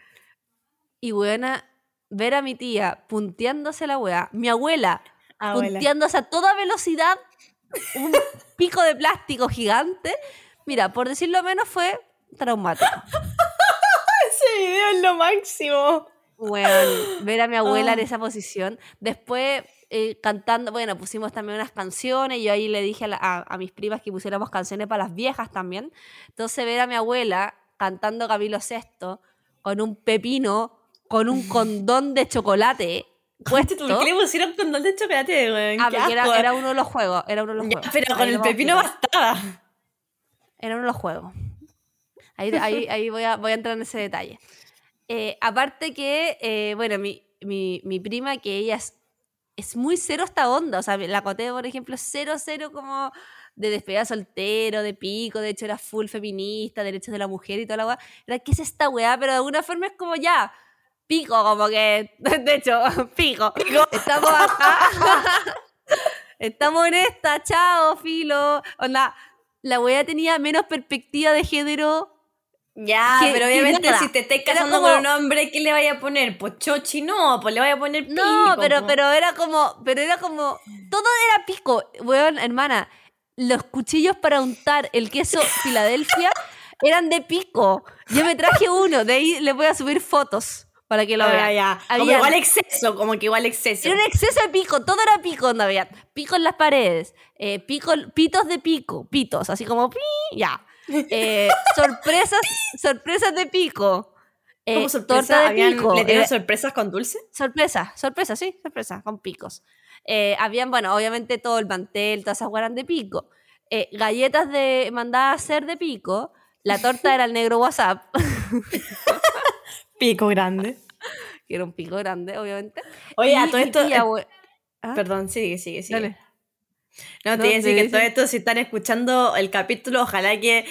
Y buena, ver a mi tía punteándose la wea, mi abuela Abuela. punteándose a toda velocidad, un pico de plástico gigante. Mira, por decirlo menos, fue traumático. Ese video es lo máximo. Bueno, ver a mi abuela en Ah. esa posición. Después eh, cantando, bueno, pusimos también unas canciones. Yo ahí le dije a, la- a- a mis primas que pusiéramos canciones para las viejas también. Entonces, ver a mi abuela cantando Camilo VI con un pepino, con un condón de chocolate. Puesto. ¿Por qué le pusieron condón de chocolate, weón? Ah, porque era, era uno de los juegos. Era uno de los Ya, juegos. pero Ahí con el pepino bastaba. Era uno de los juegos. Ahí, ahí, ahí voy, a, voy a entrar en ese detalle. Eh, aparte que, eh, bueno, mi, mi, mi prima, que ella es, es muy cero esta onda. O sea, la Coté, por ejemplo, es cero, cero como de despedida soltero, de pico. De hecho, era full feminista, derechos de la mujer y toda la weá. Era, ¿qué es esta weá? Pero de alguna forma es como ya, pico, como que, de hecho, pico. Estamos acá. Estamos en esta, chao, filo. Onda, la weá tenía menos perspectiva de género. Ya, pero obviamente si te estás casando como- con un hombre, ¿qué le vaya a poner? Pues chochi, no, pues le vaya a poner pico. No, pero, po. pero era como, pero era como, todo era pico. Weón, hermana, los cuchillos para untar el queso Filadelfia eran de pico. Yo me traje uno, de ahí le voy a subir fotos para que lo Ah, vean. ya. Como Habían- igual exceso, como que igual exceso. Era un exceso de pico, todo era pico, onda, había pico en las paredes, eh, pico, pitos de pico, pitos, así como pi, ya. Eh, sorpresas, sorpresas de pico. Eh, Como sorpresa, torta de habían- pico. ¿Le dieron eh, sorpresas con dulce? sorpresa, sorpresa, sí, sorpresa, con picos. Eh, habían, bueno, obviamente todo el mantel, todas esas guaran de pico. Galletas de mandadas a hacer de pico. La torta era el negro WhatsApp, Pico grande. que era un pico grande, obviamente. Oye, a todo esto. tía, eh, ¿Ah? Perdón, sigue, sigue, sigue. Dale. No, te iba a decir que todo esto, si están escuchando el capítulo, ojalá que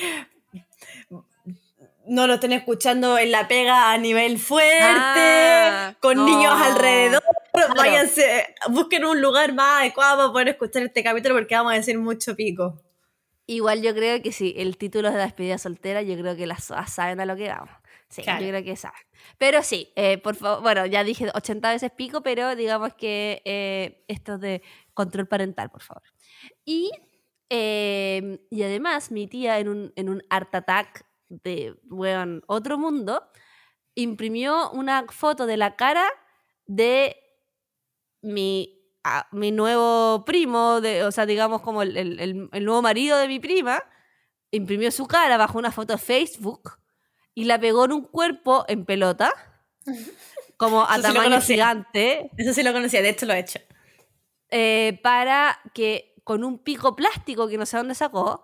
no lo estén escuchando en la pega a nivel fuerte, Ah, con no. niños alrededor. Váyanse, busquen un lugar más adecuado para poder escuchar este capítulo porque vamos a decir mucho pico. Igual yo creo que sí, el título es de la despedida soltera, yo creo que las saben a lo que vamos. Sí, Claro. yo creo que saben. Pero sí, eh, por favor, bueno, ya dije 80 veces pico, pero digamos que eh, esto es de control parental, por favor. Y, eh, y además, mi tía en un, en un art attack de, weón, otro mundo, imprimió una foto de la cara de mi, a- mi nuevo primo, de, o sea, digamos como el, el- nuevo marido de mi prima, imprimió su cara bajo una foto de Facebook y la pegó en un cuerpo en pelota, como a Eso tamaño gigante, Eso sí lo conocía, de hecho lo he hecho. eh, para que con un pico plástico que no sé dónde sacó,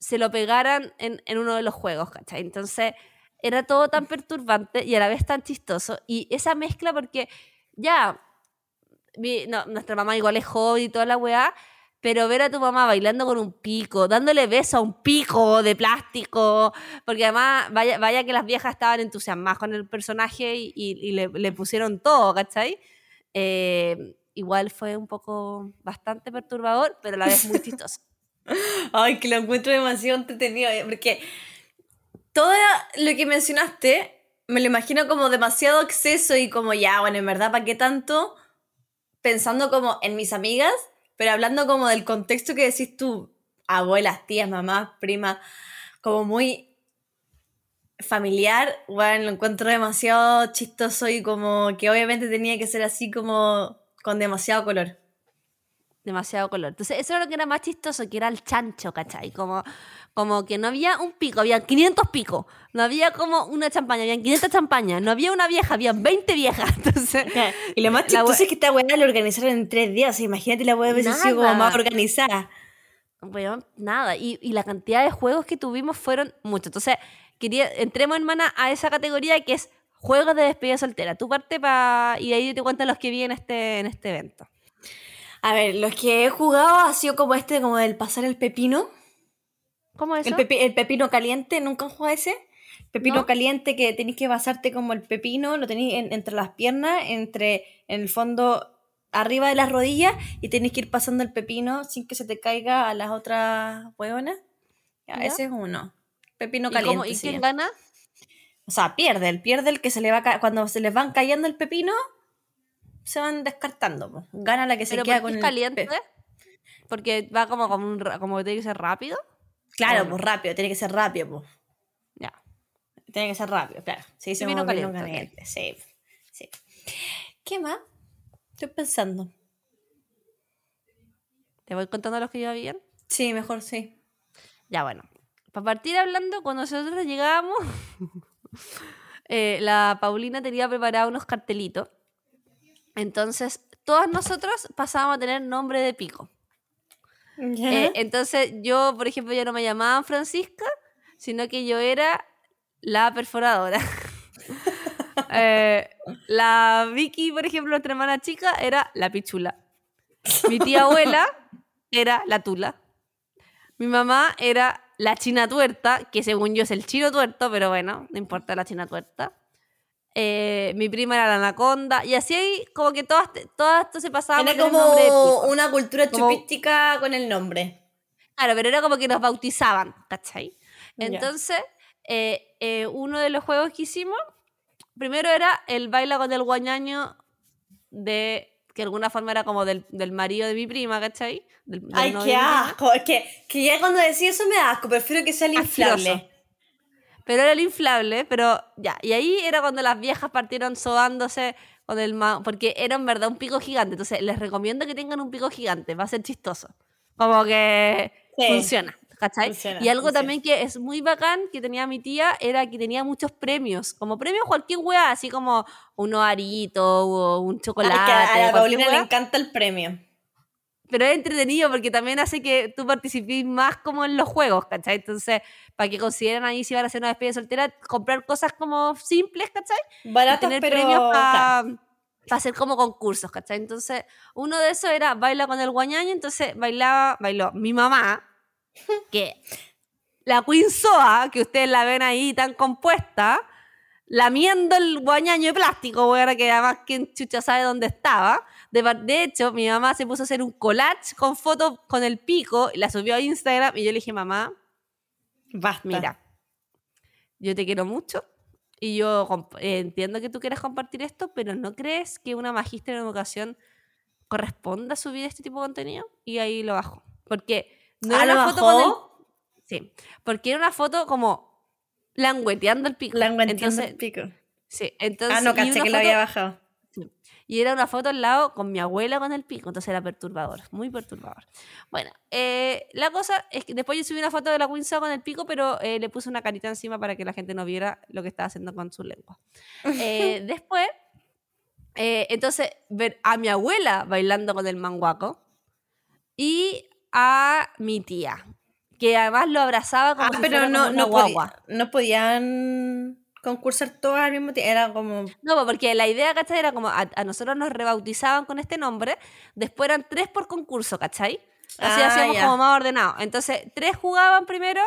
se lo pegaran en, en uno de los juegos, ¿cachai? Entonces era todo tan perturbante y a la vez tan chistoso. Y esa mezcla, porque ya, nuestra mamá igual es joven y toda la weá, pero ver a tu mamá bailando con un pico, dándole beso a un pico de plástico, porque además, vaya, vaya que las viejas estaban entusiasmadas con el personaje y le, le pusieron todo, ¿cachai? Eh, igual fue un poco bastante perturbador, pero a la vez muy chistoso. Ay, que lo encuentro demasiado entretenido, eh, porque todo lo que mencionaste me lo imagino como demasiado exceso y como ya, bueno, en verdad, ¿para qué tanto? Pensando como en mis amigas, pero hablando como del contexto que decís tú, abuelas, tías, mamás, primas, como muy familiar, bueno, lo encuentro demasiado chistoso y como que obviamente tenía que ser así como con demasiado color. demasiado color. Entonces, eso era lo que era más chistoso, que era el chancho, ¿cachai? Como, como que no había un pico, había 500 picos. No había como una champaña, habían 500 champañas. No había una vieja, habían 20 viejas. Entonces, Y lo más chistoso es que esta weá la organizaron en tres días. O sea, imagínate la weá hubiese sido como más organizada. weón, nada. Y, y la cantidad de juegos que tuvimos fueron muchos. Entonces, quería, entremos, hermana, a esa categoría que es juegos de despedida soltera. Tu parte pa, y ahí te cuento los que vi en este, en este evento. A ver, los que he jugado ha sido como este, como del pasar el pepino. ¿Cómo es El, pepi- el pepino caliente, ¿nunca han jugado ese? Pepino ¿No? caliente que tenéis que pasarte como el pepino, lo tenéis en- entre las piernas, entre en el fondo arriba de las rodillas y tenéis que ir pasando el pepino sin que se te caiga a las otras hueonas. Ya, ¿Ya? Ese es uno. Pepino ¿Y, caliente. cómo- y quién gana? O sea, pierde, el pierde el que se le va cuando se les van cayendo el pepino, se van descartando. Gana la que se ¿Pero queda con qué el es caliente? Porque va como, como, un como que tiene que ser rápido. Claro, pues rápido, tiene que ser rápido, pues. Ya. Tiene que ser rápido, claro. Sí, se pepino caliente, caliente. Sí, sí. ¿Qué más? Estoy pensando. ¿Te voy contando los que yo habían? Sí, mejor sí. Ya, bueno. Para partir hablando, cuando nosotros llegábamos, eh, la Paulina tenía preparado unos cartelitos. Entonces, todas nosotros pasábamos a tener nombre de pico. Eh, entonces, yo, por ejemplo, ya no me llamaban Francisca, sino que yo era la perforadora. Eh, la Vicky, por ejemplo, nuestra hermana chica, era la pichula. Mi tía abuela era la tula. Mi mamá era la china tuerta, que según yo es el chino tuerto, pero bueno, no importa la china tuerta. Eh, mi prima era la anaconda, y así ahí como que todas, todas esto se pasaba Era como una cultura Como- chupística con el nombre. Claro, pero era como que nos bautizaban, ¿cachai? Entonces, eh, eh, uno de los juegos que hicimos, primero era el baila con el guañaño de que de alguna forma era como del, del marido de mi prima, ¿cachai? Del- del Ay, qué asco. Es que, que ya cuando decís eso me da asco. Prefiero que sea el inflable. Pero era el inflable, pero ya. Y ahí era cuando las viejas partieron sobándose con el ma- porque era en verdad un pico gigante. Entonces, les recomiendo que tengan un pico gigante, va a ser chistoso. Como que Sí. funciona, ¿cachai? Funciona, y algo funciona. también que es muy bacán que tenía mi tía era que tenía muchos premios. Como premios cualquier weá, así como un arito o un chocolate. que a la Paulina le weá. encanta el premio. Pero es entretenido porque también hace que tú participes más como en los juegos, ¿cachai? Entonces, para que consideren ahí si van a hacer una despedida soltera, comprar cosas como simples, ¿cachai? y Baratos, tener pero... premios claro. para hacer como concursos, ¿cachai? Entonces, uno de esos era baila con el guañaño, entonces bailaba, bailó mi mamá, que la Queen Soa, que ustedes la ven ahí tan compuesta, lamiendo el guañaño de plástico, weón, que además quien chucha sabe dónde estaba. De, de hecho, mi mamá se puso a hacer un collage con fotos con el pico y la subió a Instagram y yo le dije, mamá, Basta. mira, yo te quiero mucho y yo entiendo que tú quieras compartir esto, pero ¿no crees que una magíster en educación corresponda a subir este tipo de contenido? Y ahí lo bajo. Porque no Ah, era ¿lo una foto con el... bajó? Sí, porque era una foto como langueteando el pico. La entiendo entonces, el pico. Sí, entonces... Ah, no, caché que lo foto- había bajado. y era una foto al lado con mi abuela con el pico, entonces era perturbador, muy perturbador. Bueno, eh, la cosa es que después yo subí una foto de la Soa con el pico, pero eh, le puse una carita encima para que la gente no viera lo que estaba haciendo con su lengua. Eh, después, eh, entonces, ver a mi abuela bailando con el manguaco y a mi tía, que además lo abrazaba como Ah, si pero fuera no, como una no, guagua. podía- no podían concursar todas al mismo tiempo. Era como... No, porque la idea, ¿cachai? Era como a, a nosotros nos rebautizaban con este nombre, después eran tres por concurso, ¿cachai? Así Ah, hacíamos ya. como más ordenado. Entonces, tres jugaban primero,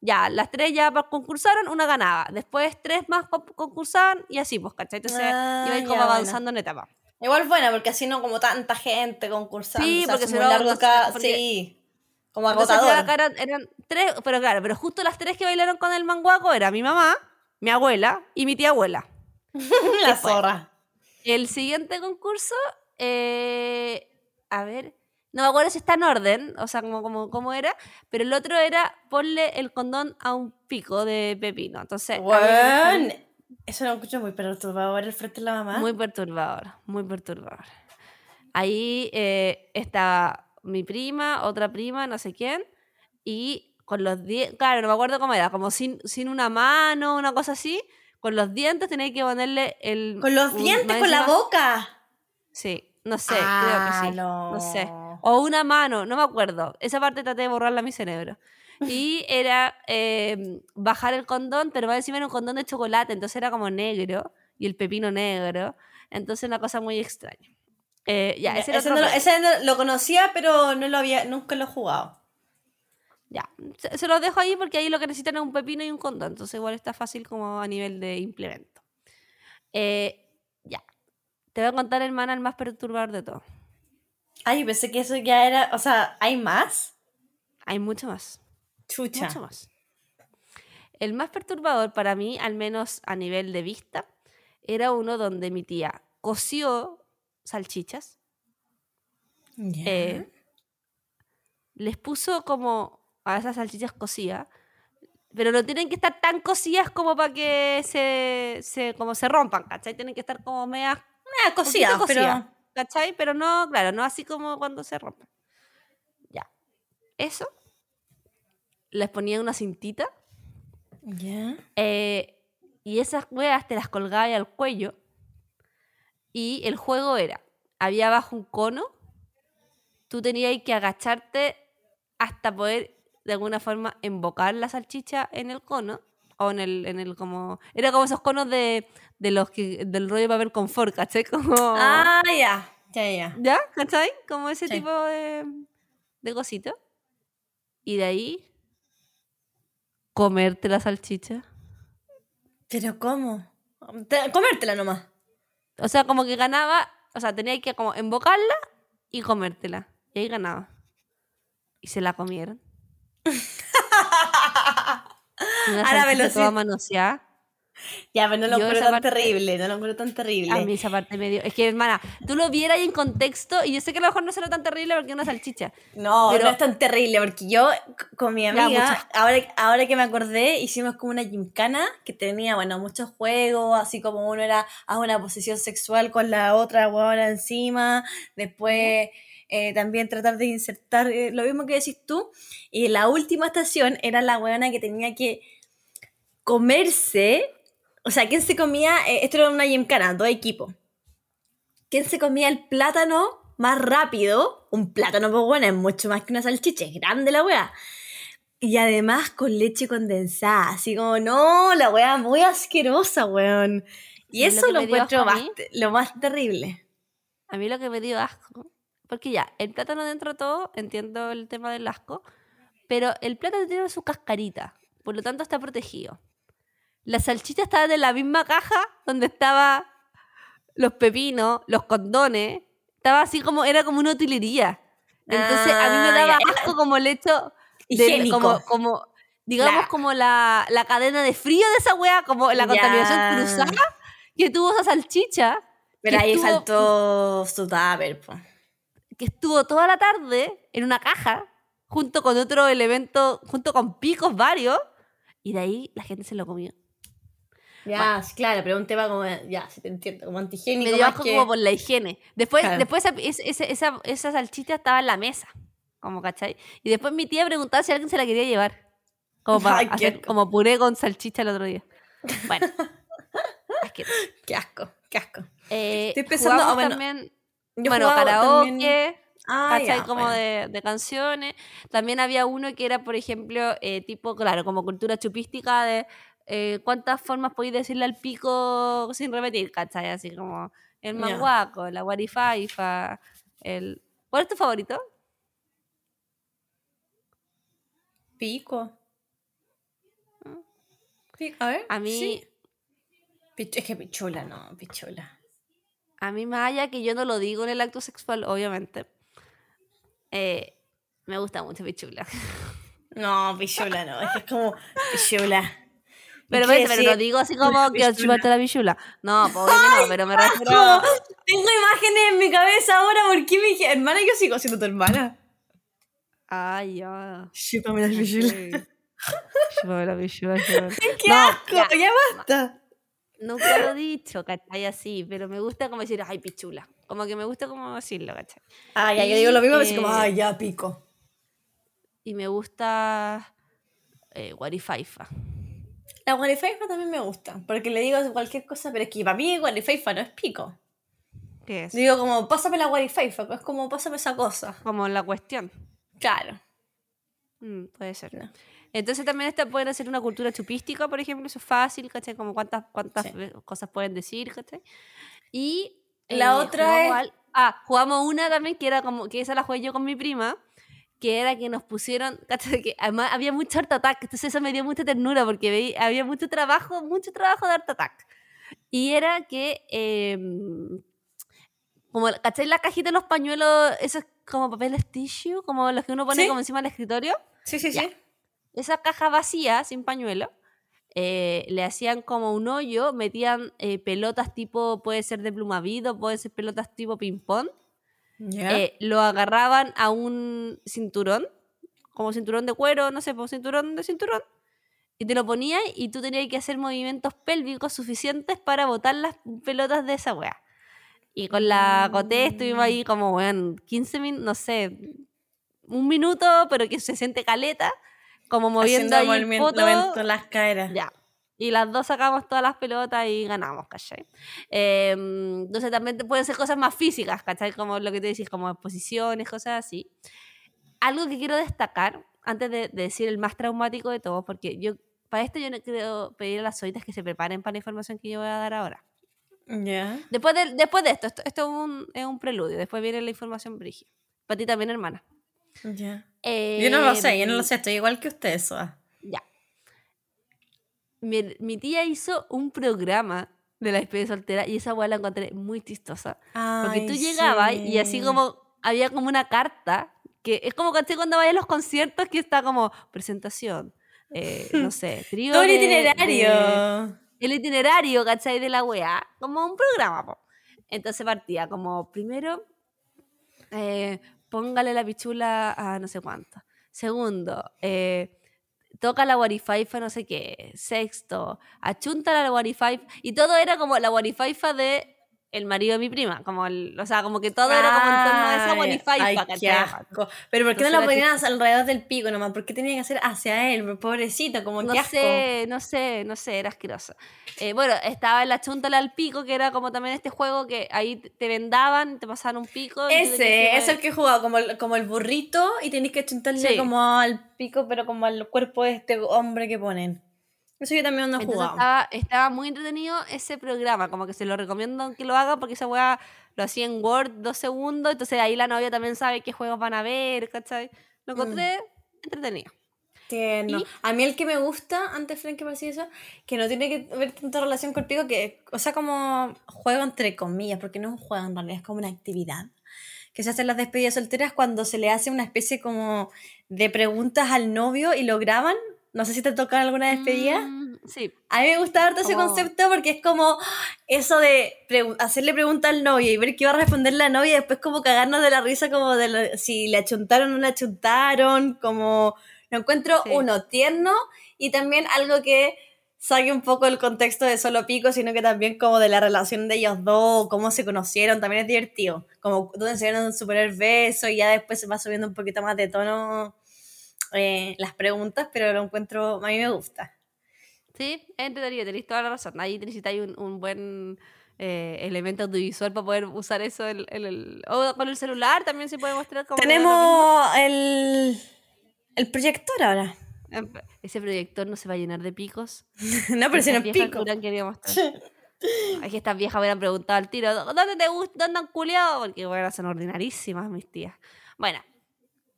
ya, las tres ya concursaron, una ganaba. Después tres más co- concursaban y así, pues, ¿cachai? Entonces, Ah, iban como bueno. avanzando en etapa. Igual buena, porque así no como tanta gente concursando. Sí, o sea, porque es si muy no, largo cada- porque- Sí, como agotador. acá eran, eran tres, pero claro, pero justo las tres que bailaron con el manguaco era mi mamá, mi abuela y mi tía abuela. la zorra. El siguiente concurso, eh, a ver, no me acuerdo si está en orden, o sea, como, como, como era, pero el otro era ponle el condón a un pico de pepino. Entonces, Weón, eso lo escucho muy perturbador el frente de la mamá. Muy perturbador, muy perturbador. Ahí eh, estaba mi prima, otra prima, no sé quién, y con los dientes, claro, no me acuerdo cómo era, como sin, sin una mano, una cosa así, con los dientes tenía que ponerle el... Con los un- dientes, con la boca. Sí, no sé, Ah, creo que sí. no. No sé. O una mano, no me acuerdo. Esa parte traté de borrarla a mi cerebro. Y era eh, bajar el condón, pero más encima era un condón de chocolate, entonces era como negro y el pepino negro. Entonces una cosa muy extraña. Eh, ya, ese no, no- lo conocía, pero no lo había, nunca lo he jugado. Ya, se, se los dejo ahí porque ahí lo que necesitan es un pepino y un condón, entonces igual está fácil como a nivel de implemento. Eh, ya, te voy a contar, hermana, el más perturbador de todo. Ay, pensé que eso ya era. O sea, ¿hay más? Hay mucho más. Chucha. Mucho más. El más perturbador para mí, al menos a nivel de vista, era uno donde mi tía coció salchichas, eh, les puso como a esas salchichas cocidas, pero no tienen que estar tan cocidas como para que se, se- como se rompan, ¿cachai? Tienen que estar como medias Ah, cocida, poquito pero. ¿Cachai? Pero no, claro, no así como cuando se rompen. Ya. Eso. Les ponía una cintita. Ya. eh, y esas weas te las colgaba al cuello. Y el juego era: había abajo un cono. Tú tenías que agacharte hasta poder de alguna forma embocar la salchicha en el cono. O en el, en el como. Era como esos conos de, de los que, del rollo de papel confort, ¿cachai? Como. Ah, ya. Ya, ya. ¿Ya? ¿Cachai? Como ese Sí. tipo de, de cosito. Y de ahí, comerte la salchicha. Pero ¿cómo? Te- comértela nomás. O sea, como que ganaba, o sea, tenía que como embocarla y comértela. Y ahí ganaba. Y se la comieron. Una A la toda velocidad. manoseada. Ya, pero no lo encuentro tan parte- terrible. No lo encuentro tan terrible. A mí esa parte medio... Es que, hermana, tú lo vieras ahí en contexto y yo sé que a lo mejor no será tan terrible porque es una salchicha. No, Pero- no es tan terrible, porque yo con mi amiga, ahora, ahora que me acordé, hicimos como una gincana que tenía, bueno, muchos juegos, así como uno era a una posición sexual con la otra huevona encima, después eh, también tratar de insertar eh, lo mismo que decís tú, y la última estación era la huevona que tenía que comerse, o sea, ¿quién se comía? Eh, esto era una gincana, dos equipos. ¿Quién se comía el plátano más rápido? Un plátano, pues bueno, es mucho más que una salchicha, es grande la wea. Y además con leche condensada, así como, no, la wea muy asquerosa, weón. Y ¿Sabes lo eso lo encuentro más, lo más terrible. A mí lo que me dio asco, porque ya, el plátano dentro de todo, entiendo el tema del asco, pero el plátano tiene su cascarita, por lo tanto está protegido. La salchicha estaba en la misma caja donde estaba los pepinos, los condones, estaba así como, era como una utilería. Entonces a mí me Ah, daba asco como el hecho de, Higiénico. como, como, digamos, como la, la cadena de frío de esa wea, como la Ya. contaminación cruzada que tuvo esa salchicha. Pero ahí estuvo- faltó su po. que estuvo toda la tarde en una caja junto con otro elemento, junto con picos varios, y de ahí la gente se lo comió. Ya, sí, claro, pero un tema como, ya, sí te entiendo, como antihigiénico Me dio más que... como por la higiene. Después, Claro. después esa, es- esa, esa, esa salchicha estaba en la mesa, como cachai. Y después mi tía preguntaba si alguien se la quería llevar. Como para Ay, hacer como puré con salchicha el otro día. Bueno. asqueroso. Qué asco, qué asco. Eh, Estoy pensando, ah, bueno, también, Yo bueno, karaoke. también- Ah, ¿cachai? ya, como bueno. de, de canciones. También había uno que era, por ejemplo, eh, tipo, claro, como cultura chupística de eh, cuántas formas podéis decirle al pico sin repetir, ¿cachai? Así como el manguaco, la guarifaifa, el... ¿Cuál es tu favorito? Pico. Pico. A ver. A mí, sí. Es que pichula, no, pichula. a mí más allá que yo no lo digo en el acto sexual, obviamente, eh, me gusta mucho pichula. No, pichula no, es que es como pichula. Pero, ¿Qué ves, pero lo digo así como que chuparte la pichula. No, obvio que no, pero me refiero... No, tengo imágenes en mi cabeza ahora, ¿por qué me dije, hermana, yo sigo siendo tu hermana? Ay, ya. Chúpame la pichula. Chúpame la chúpame. ¡Qué asco! ya. ¡Ya basta! Nunca lo he dicho, ¿cachai? Así, pero me gusta como decir, ay, pichula. Como que me gusta como decirlo, ¿cachai? Ah, ya, yo digo lo mismo, Y, así como, eh, ay, ya, pico. Y me gusta eh, guarifaifa. La guarifaifa también me gusta, porque le digo cualquier cosa, pero es que para mí guarifaifa no es pico. ¿Qué es? Digo como, pásame la guarifaifa, es como, pásame esa cosa. Como la cuestión. Claro. Mm, puede ser. No. Entonces también esta pueden hacer una cultura chupística, por ejemplo, eso es fácil, ¿cachai? Como cuántas, cuántas Sí. cosas pueden decir, ¿cachai? Y eh, La otra jugamos es- al- Ah, jugamos una también que era como, que esa la jugué yo con mi prima, que era que nos pusieron, que además había mucho Art Attack, entonces eso me dio mucha ternura porque había mucho trabajo, mucho trabajo de Art Attack. Y era que, em, como, ¿cachai? La cajita de los pañuelos, esos como papeles tissue, como los que uno pone Sí. como encima del escritorio, Sí, sí, Ya. sí. esa caja vacía, sin pañuelo, eh, le hacían como un hoyo, metían eh, pelotas tipo, puede ser de plumavido, puede ser pelotas tipo ping-pong, Ya. eh, lo agarraban a un cinturón, como cinturón de cuero, no sé, pues cinturón de cinturón, y te lo ponías y tú tenías que hacer movimientos pélvicos suficientes para botar las pelotas de esa wea. Y con la Coté estuvimos ahí como, weón, 15 minutos, no sé, un minuto, pero que se siente caleta, como moviendo Haciendo ahí el movimiento poto. las caderas. Ya. Y las dos sacamos todas las pelotas y ganamos, ¿cachai? Eh, entonces también pueden ser cosas más físicas, ¿cachai? Como lo que te decís, como posiciones, cosas así. Algo que quiero destacar, antes de, de decir el más traumático de todos, porque yo, para esto yo no quiero pedir a las solitas que se preparen para la información que yo voy a dar ahora. Ya. Después de, después de esto, esto, esto es, un, es un preludio, después viene la información brígida. Para ti también, hermana. Ya. Yo no lo sé, yo no lo sé, estoy igual que usted, Soa. Mi, mi tía hizo un programa de la despedida soltera y esa weá la encontré muy chistosa. Porque tú Ay, llegabas y así sí. como había como una carta que es como ¿cachai? cuando vayas a los conciertos que está como presentación, eh, no sé, trío Todo el itinerario. de- el itinerario, ¿cachai? De la weá, como un programa, po. Entonces partía como primero, eh, póngale la pichula a no sé cuánto. Segundo, eh, toca la Warifaifa no sé qué. Sexto, achunta la Warifaifa. Y todo era como la Warifaifa de el marido de mi prima. Como el- o sea, como que todo era como en torno a esa ay, ¿cachai? asco. Pero ¿por qué no Entonces lo era ponían alrededor del pico nomás? ¿Por qué tenía que hacer hacia él? Pobrecito, como No asco. sé, no sé, no sé, era asqueroso. Eh, bueno, estaba en la chuntala al pico, que era como también este juego que ahí te vendaban, te pasaban un pico. Ese, es que- el que jugaba como el, como el burrito y tenéis que chuntarle Sí. como al pico, pero como al cuerpo de este hombre que ponen. Eso yo también no jugado. estaba, estaba muy entretenido ese programa, como que se lo recomiendo que lo haga porque esa weá lo hacía en Word dos segundos, entonces ahí la novia también sabe qué juegos van a ver, ¿cachai? Lo encontré entretenido. Tierno. A mí el que me gusta, antes Frank que parecía eso, que no tiene que ver tanta relación con el pico, que, o sea, como juego entre comillas, porque no es un juego en realidad, es como una actividad. Que se hacen las despedidas solteras cuando se le hace una especie como de preguntas al novio y lo graban. No sé si te toca alguna despedida. Mm, sí, A mí me gusta harto ese concepto porque es como eso de pregu- hacerle pregunta al novio y ver qué va a responder la novia y después como cagarnos de la risa como de lo- si le achuntaron o no le achuntaron, como lo encuentro Sí. uno tierno y también algo que saque un poco el contexto de solo pico, sino que también como de la relación de ellos dos, cómo se conocieron, también es divertido, como donde se dieron su primer beso y ya después se va subiendo un poquito más de tono eh, las preguntas, pero lo encuentro, a mí me gusta. sí, es entretenido, tenéis toda la razón. Ahí necesitáis un, un buen eh, elemento audiovisual para poder usar eso en el, o con el celular también se puede mostrar como... Tenemos el, el proyector ahora. Em, Ese proyector no se va a llenar de picos. no, pero si no es pico. Es que estas viejas hubieran preguntado al tiro, ¿dónde te gusta? ¿Dónde han culiado? Porque bueno, son ordinarísimas mis tías. Bueno,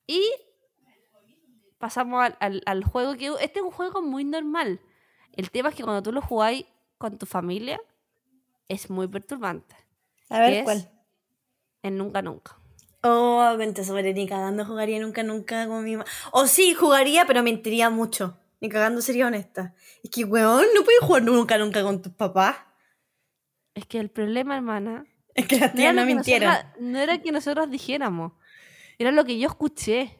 y pasamos al, al- al juego que este es un juego muy normal. El tema es que cuando tú lo jugáis con tu familia es muy perturbante. A ver cuál. En nunca nunca. Oh, mente sobre ni cagando jugaría nunca, nunca con mi mamá. O sí, jugaría, pero mentiría mucho. Ni cagando sería honesta. Es que, weón, no puedes jugar nunca, nunca con tus papás. Es que el problema, hermana, Es que las no tías no que mintieron. nosotras- no era que nosotros dijéramos, era lo que yo escuché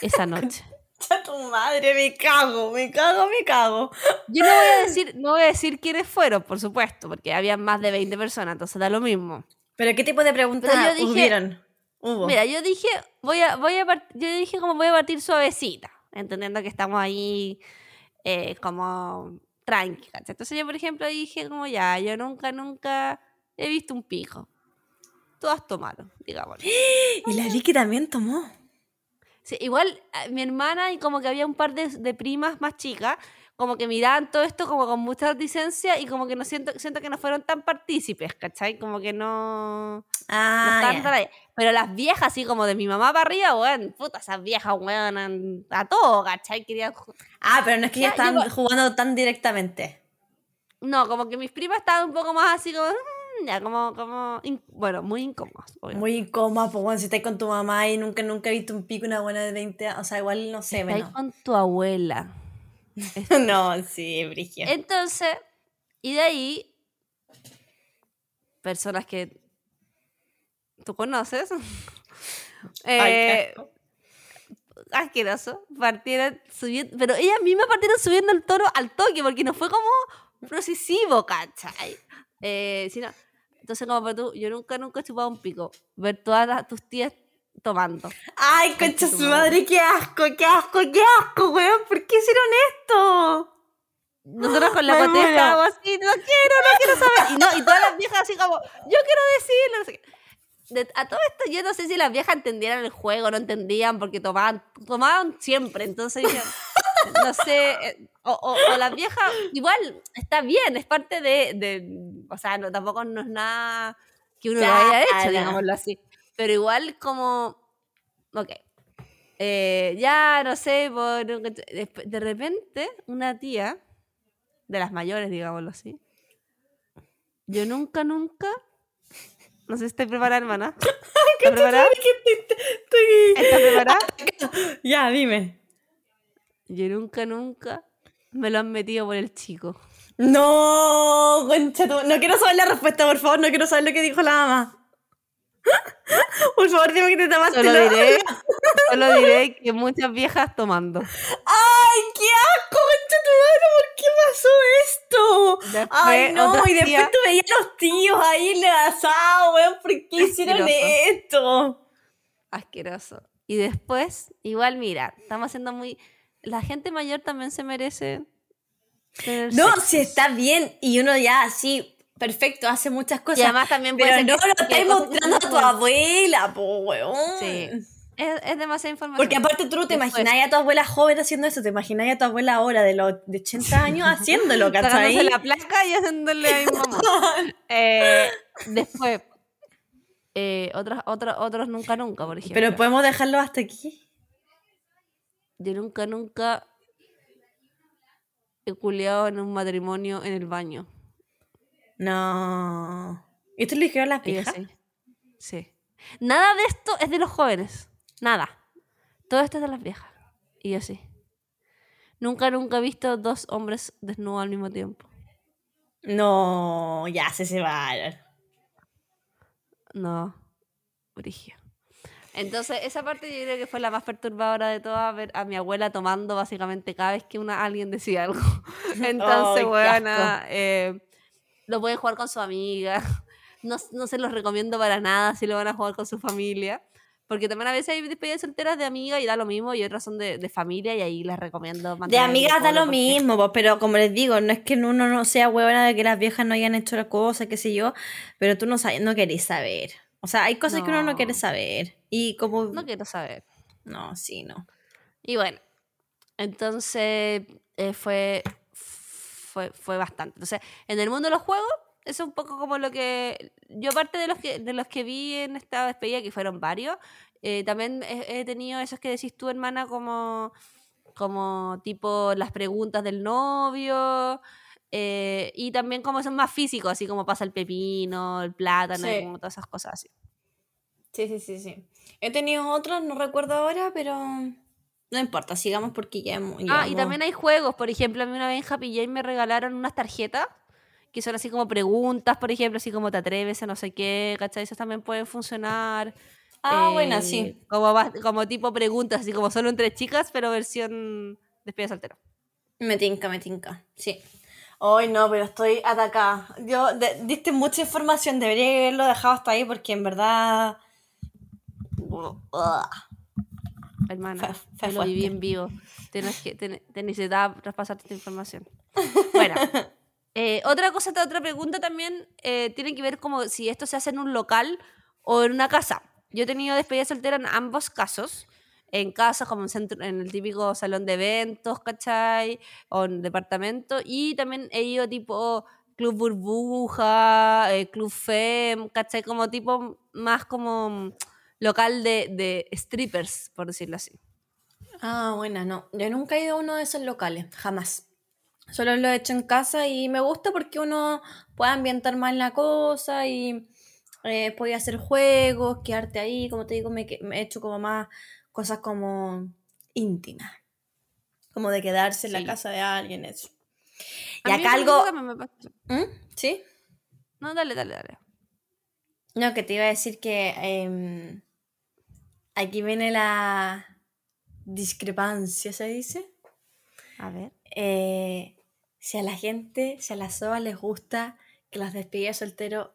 esa noche. Ya tu madre, me cago, me cago, me cago. Yo no voy a decir, no voy a decir quiénes fueron, por supuesto, porque había más de 20 personas, entonces da lo mismo. Pero ¿qué tipo de preguntas yo dije- hubieron? Hubo. Mira, yo dije, voy a, voy a part- yo dije como voy a partir suavecita, entendiendo que estamos ahí eh, como tranqui, ¿cachai? Entonces yo, por ejemplo, dije como ya, yo nunca, nunca he visto un pico. Todas tomaron, digamos. Y la Vicky también tomó. Sí, igual eh, mi hermana y como que había un par de, de primas más chicas, como que miraban todo esto como con mucha licencia y como que no siento, siento que no fueron tan partícipes, ¿cachai? Como que no... no Ah, ahí. Pero las viejas, así como de mi mamá para arriba, weón, puta, esas viejas, weón, a todo, ¿cachai? Querían... Ah, pero no es que ya Ya, están yo- jugando tan directamente. No, como que mis primas estaban un poco más así como... Ya, como, como, bueno, muy incómodas. obvio. Muy incómoda, pues bueno, si estás con tu mamá y nunca, nunca he visto un pico una buena de 20 años. O sea, igual no sé, Está ahí bueno. con tu abuela. no, sí, Brigia. Entonces, y de ahí, personas que tú conoces, Ay, eh, asco. asqueroso, partieron subiendo, pero ellas mismas partieron subiendo el tono al toque, porque no fue como procesivo, ¿cachai? Eh, sino, entonces, como tú, yo nunca, nunca he chupado un pico, ver todas las- tus tías tomando. Ay, concha su madre. qué asco, qué asco, qué asco, weón. ¿Por qué hicieron esto? Nosotros con la muero. estábamos así, no quiero, no quiero saber. Y, no, y todas las viejas así como, yo quiero decirlo. No sé qué. De- a todo esto yo no sé si las viejas entendieran el juego, no entendían porque tomaban, tomaban siempre. Entonces, yo, no sé, eh, o, o- o las viejas, igual está bien, es parte de, de- o sea, no, tampoco no es nada que uno lo haya hecho, digámoslo así. Pero igual como, ok. Eh, ya, no sé, por, de, repente una tía, de las mayores, digámoslo así, yo nunca, nunca, no sé si estoy preparada, hermana. ¿Estás preparada? ¿Estás preparada? Ya, dime. Yo nunca, nunca me lo han metido por el chico. No, concha. No quiero saber la respuesta, por favor. No quiero saber lo que dijo la mamá. Por favor, dime que te tapaste Solo la- diré, solo diré que muchas viejas tomando. ¡Ay, qué asco, concha tu madre! ¿Por qué pasó esto? Después, Ay, no, y después tú veías a los tíos ahí en el asado, weón. ¿Por qué hicieron esto? Asqueroso. Y después, igual, mira, estamos haciendo muy... La gente mayor también se merece... tener No, sexo. si está bien y uno ya así, perfecto, hace muchas cosas. Y además también puede pero no lo estáis mostrando a tu abuela, po, weón. Sí. Es, es demasiada información. Porque aparte tú te imagináis a tu abuela joven haciendo eso, te imagináis a tu abuela ahora de los de 80 años haciéndolo, ¿cachai? la placa y haciéndole ahí mamá. Eh, después, eh, otros, otros, otros nunca, nunca, por ejemplo. Pero podemos dejarlo hasta aquí. Yo nunca, nunca he culeado en un matrimonio en el baño. No. ¿Y esto lo dijeron las viejas? sí. Sí. Nada de esto es de los jóvenes. Nada. Todo esto es de las viejas. Y yo sí. Nunca, nunca he visto dos hombres desnudos al mismo tiempo. No, ya se se va. No. Brigio. Entonces, esa parte yo creo que fue la más perturbadora de todas, ver a mi abuela tomando básicamente cada vez que una, alguien decía algo. Entonces, qué buena, lo pueden jugar con su amiga. No, no se los recomiendo para nada si lo van a jugar con su familia. Porque también a veces hay despedidas solteras de amiga y da lo mismo, y otras son de, de familia, y ahí les recomiendo De amigas da lo porque- mismo, pues, pero como les digo, no es que uno no sea huevona de que las viejas no hayan hecho la cosa, qué sé yo, pero tú no sabes, no querés saber. O sea, hay cosas que uno no No. quiere saber. Y como... No quiero saber. No, sí, no. Y bueno, entonces eh, fue, fue, fue bastante. Entonces, en el mundo de los juegos, eso es un poco como lo que. Yo, aparte de los que, de los que vi en esta despedida, que fueron varios, eh, también he, he tenido esos que decís tú, hermana, como, como tipo las preguntas del novio. Eh, y también como son más físicos, así como pasa el pepino, el plátano, y como todas esas cosas así. Sí, sí, sí, sí. He tenido otros, no recuerdo ahora, pero no importa, sigamos porque ya hemos... Ah, y también hay juegos. Por ejemplo, a mí una vez en Happy Jane me regalaron unas tarjetas que son así como preguntas, por ejemplo, así como te atreves a no sé qué, ¿cachai? Esas también pueden funcionar. Ah, eh, bueno, sí. Como, como tipo preguntas, así como solo entre chicas, pero versión despedida soltero. Me tinca, me tinca, sí. Hoy no, pero estoy atacada. Yo, de- diste mucha información, debería haberlo dejado hasta ahí porque en verdad... Hermana, fue yo lo viví en vivo. Tienes que, ten- te necesitaba traspasarte esta información. Bueno, eh, otra cosa, otra pregunta también eh, tiene que ver como si esto se hace en un local o en una casa. Yo he tenido despedida soltera en ambos casos. En casa, como en, centro, en el típico salón de eventos, ¿cachai? O en departamento. Y también he ido tipo Club Burbuja, eh, Club Fem, ¿cachai? Como tipo más como local de, de strippers, por decirlo así. Ah, bueno, no. Yo nunca he ido a uno de esos locales, jamás. Solo lo he hecho en casa y me gusta porque uno puede ambientar más la cosa y eh, puede hacer juegos, quedarte ahí, como te digo, me, me he hecho como más cosas como íntimas. Como de quedarse en la casa de alguien, eso. Y A acá algo... me ¿Mm? ¿Sí? No, dale, dale, dale. No, que te iba a decir que em, aquí viene la discrepancia, ¿se dice? A ver. Eh, si a la gente, si a las SOA les gusta que las despedidas soltero,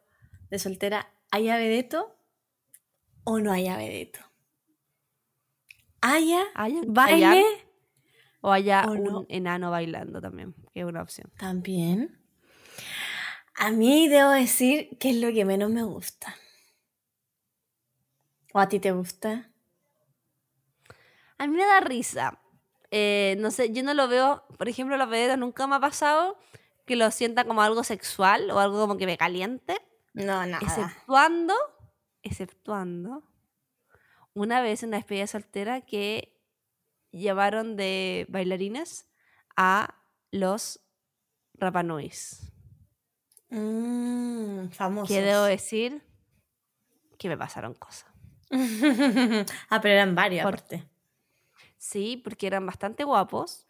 de soltera haya vedeto o no haya vedeto. Haya ¿Haya un baile O haya ¿O un no? enano bailando también, que es una opción. también. A mí debo decir que es lo que menos me gusta. ¿O a ti te gusta? A mí me da risa. Eh, no sé, yo no lo veo, por ejemplo, los vedetos nunca me ha pasado que lo sienta como algo sexual o algo como que me caliente. No, nada. Exceptuando, exceptuando, una vez en una despedida soltera que llevaron de bailarines a los Rapanuis. Mm, famosos. Que debo decir que me pasaron cosas. ah, pero eran varios, Por- aparte. Sí, porque eran bastante guapos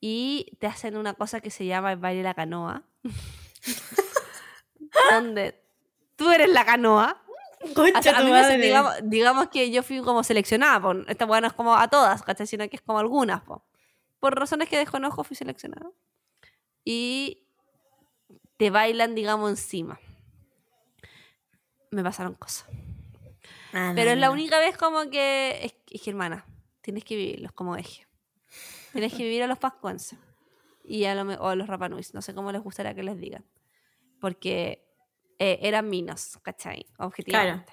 y te hacen una cosa que se llama el baile de la canoa. donde tú eres la canoa. Concha O sea, a mí me- digamos, digamos que yo fui como seleccionada. po. Esta weá no es como a todas, ¿cachai? Sino que es como algunas. po. Por razones que desconozco fui seleccionada. Y te bailan, digamos, encima. Me pasaron cosas. Ah, no, Pero es la no. única vez como que. Es, es que, hermana, tienes que vivirlos como eje. Tienes que vivir a los pascuenses. Y a, lo o a los rapanuis. No sé cómo les gustaría que les digan. Porque eh, eran minos, ¿cachai? Objetivamente.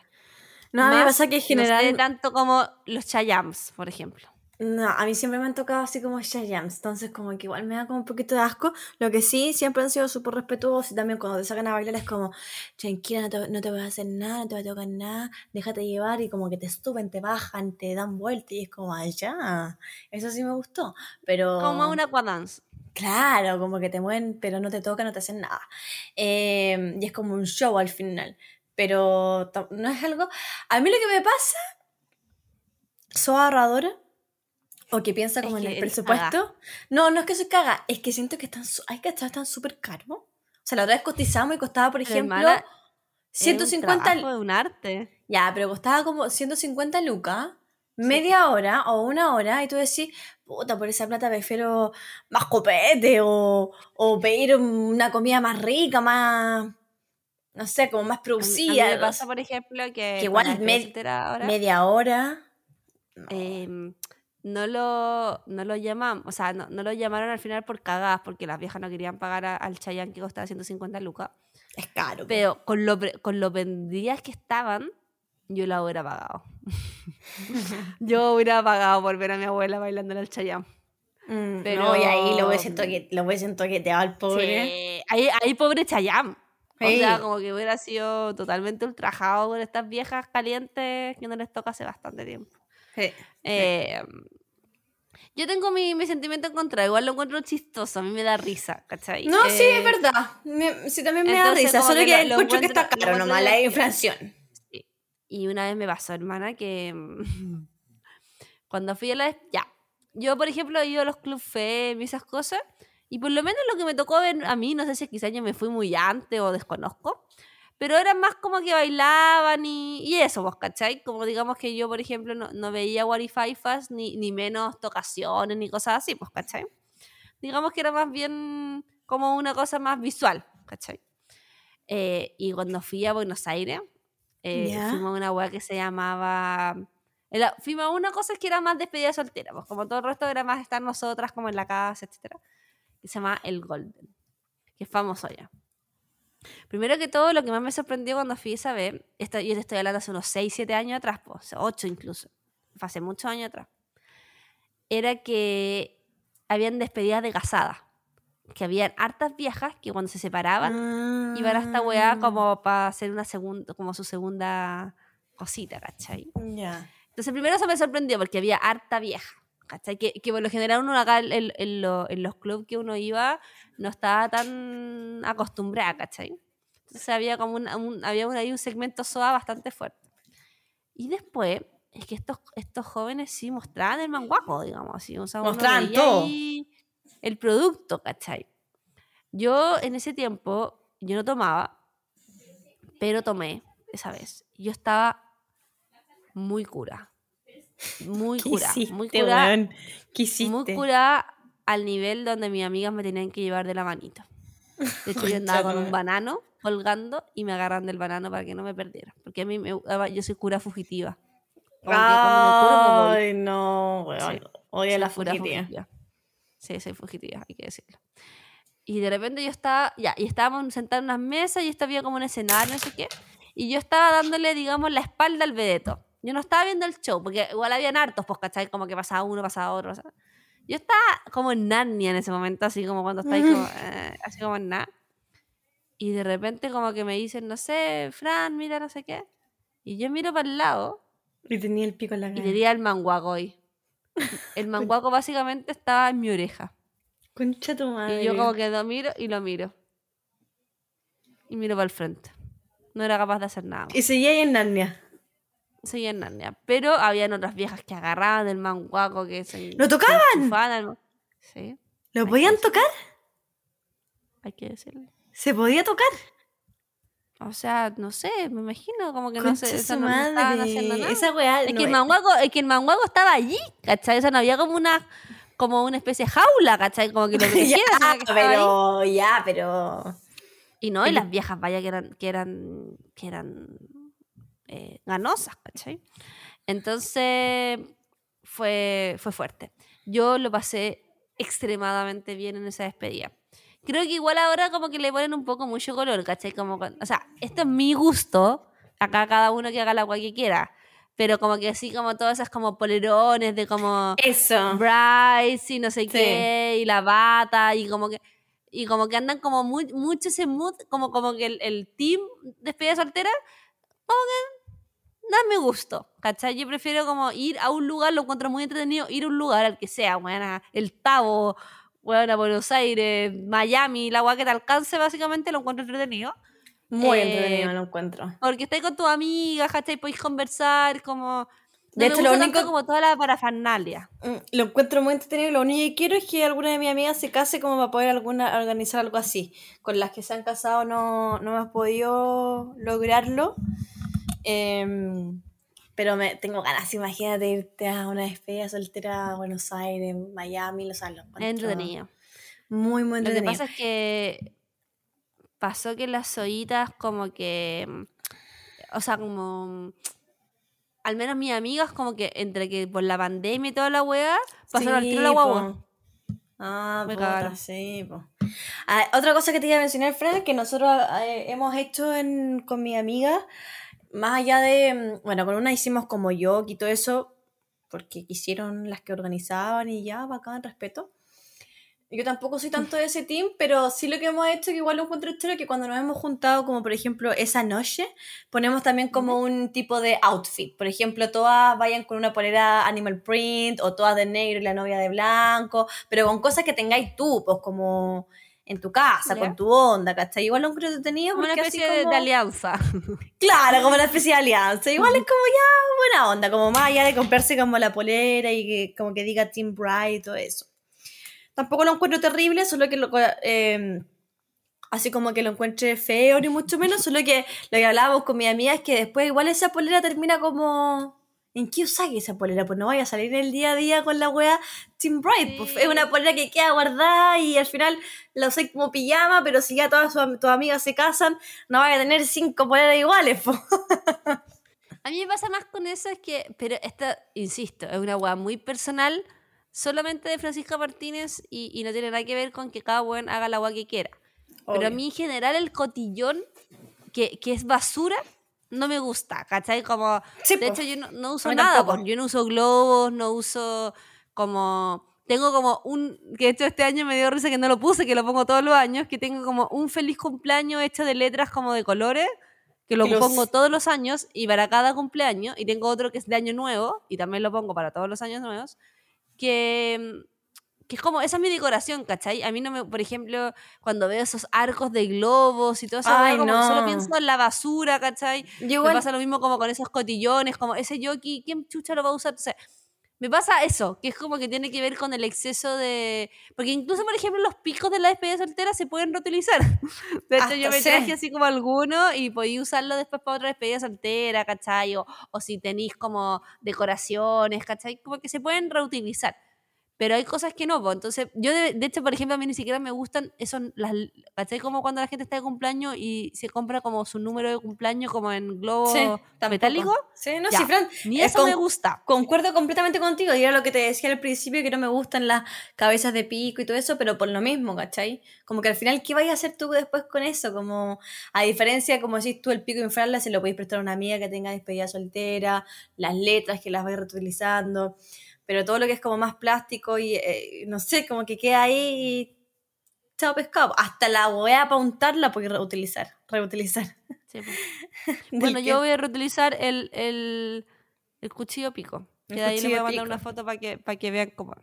No, a mí me pasa que en no general. sé tanto como los chayams, por ejemplo. No, a mí siempre me han tocado así como Shayams, entonces como que igual me da como un poquito de asco. Lo que sí, siempre han sido súper respetuosos y también cuando te sacan a bailar es como, tranquila, no te, no te voy a hacer nada, no te voy a tocar nada, déjate llevar y como que te suben, te bajan, te dan vuelta y es como, allá, eso sí me gustó, pero... Como una aquadance. Claro, como que te mueven, pero no te tocan, no te hacen nada. Eh, y es como un show al final. Pero no es algo. A mí lo que me pasa, soy ahorradora, o que piensa Es como en el presupuesto. No, no es que se caga, es que siento que están. su- Ay, que están súper caros. O sea, la otra vez cotizamos y costaba, por ejemplo, hermana, Es un 150. trabajo de un arte. Ya, pero costaba como 150 lucas, media hora o una hora, y tú decís, puta, por esa plata prefiero más copete o, o pedir una comida más rica, más, no sé, como más producida. A mí me no pasa, por ejemplo, que. que igual soltera ahora, media hora. em, no lo, no lo llaman, o sea, no, no lo llamaron al final por cagadas, porque las viejas no querían pagar a- al Chayanne que costaba 150 lucas. Es caro. Pero con lo, con lo vendidas que estaban, yo la hubiera pagado. yo hubiera pagado por ver a mi abuela bailando en el Chayanne. Mm, pero- No, y ahí lo hubiesen, toque, lo hubiesen toqueteado al pobre. Sí, ahí, ahí pobre Chayanne. O sea, como que hubiera sido totalmente ultrajado con estas viejas calientes que no les toca hace bastante tiempo. Sí. Eh, yo tengo mi, mi sentimiento en contra, igual lo encuentro chistoso, a mí me da risa, ¿cachai? No, sí, Eh, es verdad. Me- sí, también me da risa. Solo que que, lo- encuentro que está caro nomás la inflación. Y una vez me pasó, hermana, que mm, cuando fui a la... Ya, yo por ejemplo he ido a los club fem y esas cosas, y por lo menos lo que me tocó ver a mí, no sé si quizás yo me fui muy antes o desconozco, pero eran más como que bailaban y, y eso, vos, ¿cachai? Como digamos que yo, por ejemplo, no, no veía guarifaifas ni, ni menos tocaciones ni cosas así, pues, ¿cachai? Digamos que era más bien como una cosa más visual, ¿cachai? Eh, y cuando fui a Buenos Aires, eh, Ya. fuimos a una weá que se llamaba... era- fuimos a una cosa que era más despedida soltera, pues como todo el resto era más estar nosotras como en la casa, etcétera que se llama El Golden, que es famoso ya. Primero que todo, lo que más me sorprendió cuando fui esa vez, esto, yo te estoy hablando hace unos 6, 7 años atrás, pues, 8 incluso. fue hace muchos años atrás, era que habían despedidas de casada. Que habían hartas viejas que cuando se separaban iban a esta weá Ah, como para hacer una segunda, como su segunda cosita, ¿cachai? Ya. Entonces primero eso me sorprendió porque había harta vieja. ¿Cachai? Que, que por lo general uno acá en, en- en lo- en los clubs que uno iba no estaba tan acostumbrada, ¿cachai? Entonces había como un, un- había un, ahí un segmento SOA bastante fuerte. Y después es que estos, estos jóvenes sí mostraban el manguaco, digamos así. O sea, Mostraban todo. ahí el producto, ¿cachai? Yo en ese tiempo, yo no tomaba, pero tomé esa vez. Yo estaba muy cura. Muy ¿Qué cura. hiciste, muy cura. Muy cura al nivel donde mis amigas me tenían que llevar de la manito. De hecho, yo andaba con un banano colgando y me agarran del banano para que no me perdiera. Porque a mí me, yo soy cura fugitiva. Me curo me. Ay, no, weón. Sí. Odio la fugitiva. Sí, soy fugitiva, hay que decirlo. Y de repente yo estaba, ya, y estábamos sentados en unas mesas y esto había como un escenario, no sé qué. Y yo estaba dándole, digamos, la espalda al vedeto. Yo no estaba viendo el show, porque igual habían hartos, pues, ¿cachai? Como que pasaba uno, pasaba otro. pasaba- Yo estaba como en Narnia en ese momento, así como cuando estáis como, eh, así como en nada. Y de repente como que me dicen, no sé, Fran, mira, no sé qué. Y yo miro para el lado Y tenía el pico en la y cara. tenía el manguaco ahí. El manguaco básicamente estaba en mi oreja. Concha tu madre. Y yo como que lo miro y lo miro. Y miro para el frente. No era capaz de hacer nada. más. Y seguía ahí en Narnia. Seguía en Narnia. Pero habían otras viejas que agarraban del manguaco que se... ¿Lo tocaban? Sí, ¿Lo podían tocar? hay que decirlo. ¿Se podía tocar? O sea, no sé, me imagino como que no Concha sé, eso no, no estaban haciendo madre. nada. Esa weá. Es no que, el es que el manguaco estaba allí, ¿cachai? O sea, no había como una, como una especie de jaula, ¿cachai? Como que lo ya, que ahí. pero. Ya, pero. Y no, y las viejas, vaya, que eran, que eran, que eran eh, ganosas, ¿cachai? Entonces, fue, fue fuerte. Yo lo pasé extremadamente bien en esa despedida. Creo que igual ahora como que le ponen un poco mucho color, ¿cachai? Como, o sea, esto es mi gusto, acá cada uno que haga la agua que quiera, pero como que así como todas esas como polerones de como... Eso. Bryce y no sé Sí. qué, y la bata, y como que y como que andan como muy, mucho ese mood, como, como que el, el team despedida soltera, como que mi gusto, ¿cachai? Yo prefiero como ir a un lugar, lo encuentro muy entretenido, ir a un lugar al que sea, bueno, el Tabo, bueno, a Buenos Aires, Miami, la agua que te alcance, básicamente lo encuentro entretenido. Muy Eh, entretenido lo encuentro. Porque estáis con tus amigas, ¿cachai? Podéis conversar, como... No De hecho, lo único- como toda la parafernalia. Mm, Lo encuentro muy entretenido. Lo único que quiero es que alguna de mis amigas se case como para poder alguna, organizar algo así. Con las que se han casado no, no hemos podido lograrlo. Em, pero me, tengo ganas, imagínate irte a una despedida soltera a Buenos Aires, Miami, Los Ángeles. Es entretenido. Muy, muy Lo que entretenido. pasa es que pasó que las ollitas como que, o sea, como, al menos mis amigas como que entre que por la pandemia y toda la weá, pasaron al tiro la Sí, guagua. Ah, Me puta, sí, po. Ah, otra cosa que te iba a mencionar, Fran, que nosotros eh, hemos hecho en- con mi amiga, más allá de, mm, bueno, con una hicimos como yo y todo eso, porque quisieron las que organizaban y ya, bacán, respeto. Yo tampoco soy tanto de ese team, pero sí lo que hemos hecho, que igual lo encuentro historia, que cuando nos hemos juntado, como por ejemplo esa noche, ponemos también como un tipo de outfit. Por ejemplo, todas vayan con una polera animal print, o todas de negro y la novia de blanco, pero con cosas que tengáis tú, pues como en tu casa, Ya. con tu onda, ¿cachai? Igual lo encuentro entretenido Como una así especie de- como- de alianza. Claro, como una especie de alianza. Igual es como ya buena onda, como más allá de comprarse como la polera y que como que diga Team Bright y todo eso. Tampoco lo encuentro terrible, solo que lo, eh, así como que lo encuentre feo ni mucho menos, solo que lo que hablábamos con mi amiga es que después igual esa polera termina como... ¿En qué usáis esa polera? Pues no vaya a salir en el día a día con la wea Team Bright. Pues es una polera que queda guardada y al final la usáis como pijama, pero si ya todas sus- tus amigas se casan, no vaya a tener cinco poleras iguales. po. A mí me pasa más con eso, es que, pero esta, insisto, es una weá muy personal, solamente de Francisca Martínez y, y no tiene nada que ver con que cada buen haga la weá que quiera. Pero a mí en general el cotillón, que, que es basura, no me gusta, ¿cachai? Como, Sí, de po. hecho, yo no, no uso nada, yo no uso globos, no uso como... Tengo como un, que de hecho este año me dio risa que no lo puse, que lo pongo todos los años, que tengo como un feliz cumpleaños hecho de letras como de colores, que lo los- pongo todos los años y para cada cumpleaños, y tengo otro que es de año nuevo, y también lo pongo para todos los años nuevos, que, que es como, esa es mi decoración, ¿cachai? A mí no me, por ejemplo, cuando veo esos arcos de globos y todo eso, Ay, como no. solo pienso en la basura, ¿cachai? Yo Me pasa lo mismo como con esos cotillones, como ese jockey, ¿quién chucha lo va a usar? O sea, me pasa eso, que es como que tiene que ver con el exceso de... Porque incluso, por ejemplo, los picos de la despedida soltera se pueden reutilizar. De hecho, yo Hasta me sí. traje así como alguno y podía usarlo después para otra despedida soltera, ¿cachai? O, o si tenéis como decoraciones, ¿cachai? Como que se pueden reutilizar. Pero hay cosas que no, pues. Entonces, yo de, de hecho, por ejemplo, a mí ni siquiera me gustan esos, las, ¿cachai? Como cuando la gente está de cumpleaños y se compra como su número de cumpleaños como en globo sí, metálico. Sí, no, Ya. sí, Fran, Ni eh, eso con- me gusta. Concuerdo completamente contigo, y era lo que te decía al principio, que no me gustan las cabezas de pico y todo eso, pero por lo mismo, ¿cachai? Como que al final, ¿qué vais a hacer tú después con eso? Como, a diferencia, como decís tú, el pico inflable se lo podéis prestar a una amiga que tenga despedida soltera, las letras que las vais reutilizando, pero todo lo que es como más plástico y, eh, no sé, como que queda ahí y chao pescado. Hasta la weá para untarla podéis reutilizar, reutilizar. Sí, pues. Bueno, que- yo voy a reutilizar el, el, el cuchillo pico. Que de ahí les voy a mandar pico. una foto para que, para que vean cómo.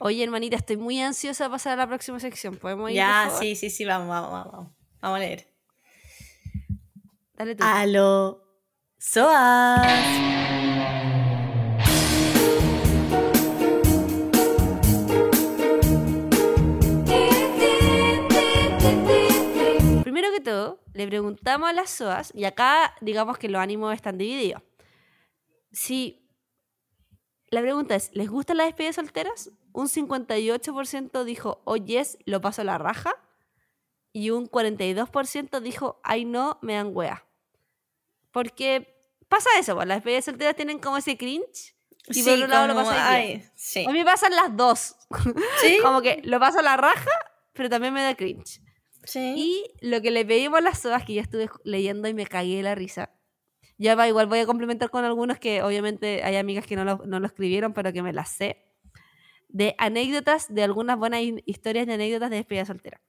Oye, hermanita, estoy muy ansiosa de pasar a la próxima sección. ¿Podemos ir? por Ya, favor? sí, sí, sí, vamos, vamos, vamos, vamos. Vamos a leer. Dale tú. Aló, Soas. Que todo, le preguntamos a las SOAS, y acá digamos que los ánimos están divididos. Si la pregunta es, ¿les gustan las despedidas solteras? Un 58% dijo, oh yes, lo paso a la raja. Y un 42% dijo, ay no, me dan wea. Porque pasa eso, pues, las despedidas solteras tienen como ese cringe. Y por otro lado lo como, pasáis bien. ay, sí. A mí me pasan las dos. ¿Sí? como que lo paso a la raja, pero también me da cringe. Sí. Y lo que le pedimos a las sodas, que ya estuve leyendo y me cagué de la risa. Ya va, igual voy a complementar con algunos que obviamente hay amigas que no lo, no lo escribieron, pero que me las sé. De anécdotas, de algunas buenas hi- historias de anécdotas de despedida soltera.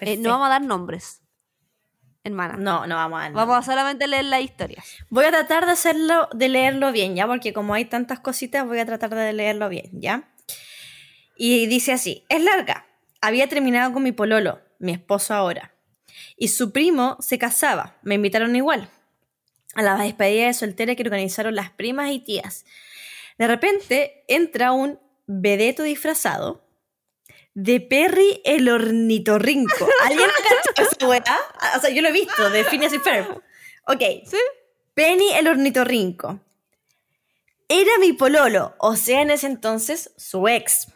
Eh, no vamos a dar nombres, hermana. no, no vamos a Vamos a solamente leer las historias. Voy a tratar de hacerlo, de leerlo bien, ¿ya? Porque como hay tantas cositas, voy a tratar de leerlo bien, ¿ya? Y dice así, es larga. Había terminado con mi pololo, mi esposo ahora. Y su primo se casaba, me invitaron igual. A la despedida de soltera que organizaron las primas y tías. De repente entra un vedeto disfrazado de Perry el ornitorrinco. ¿Alguien cachó esa weá? O sea, yo lo he visto, de Phineas y Ferb. Ok. ¿Sí? Penny el ornitorrinco. Era mi pololo, o sea, en ese entonces su ex.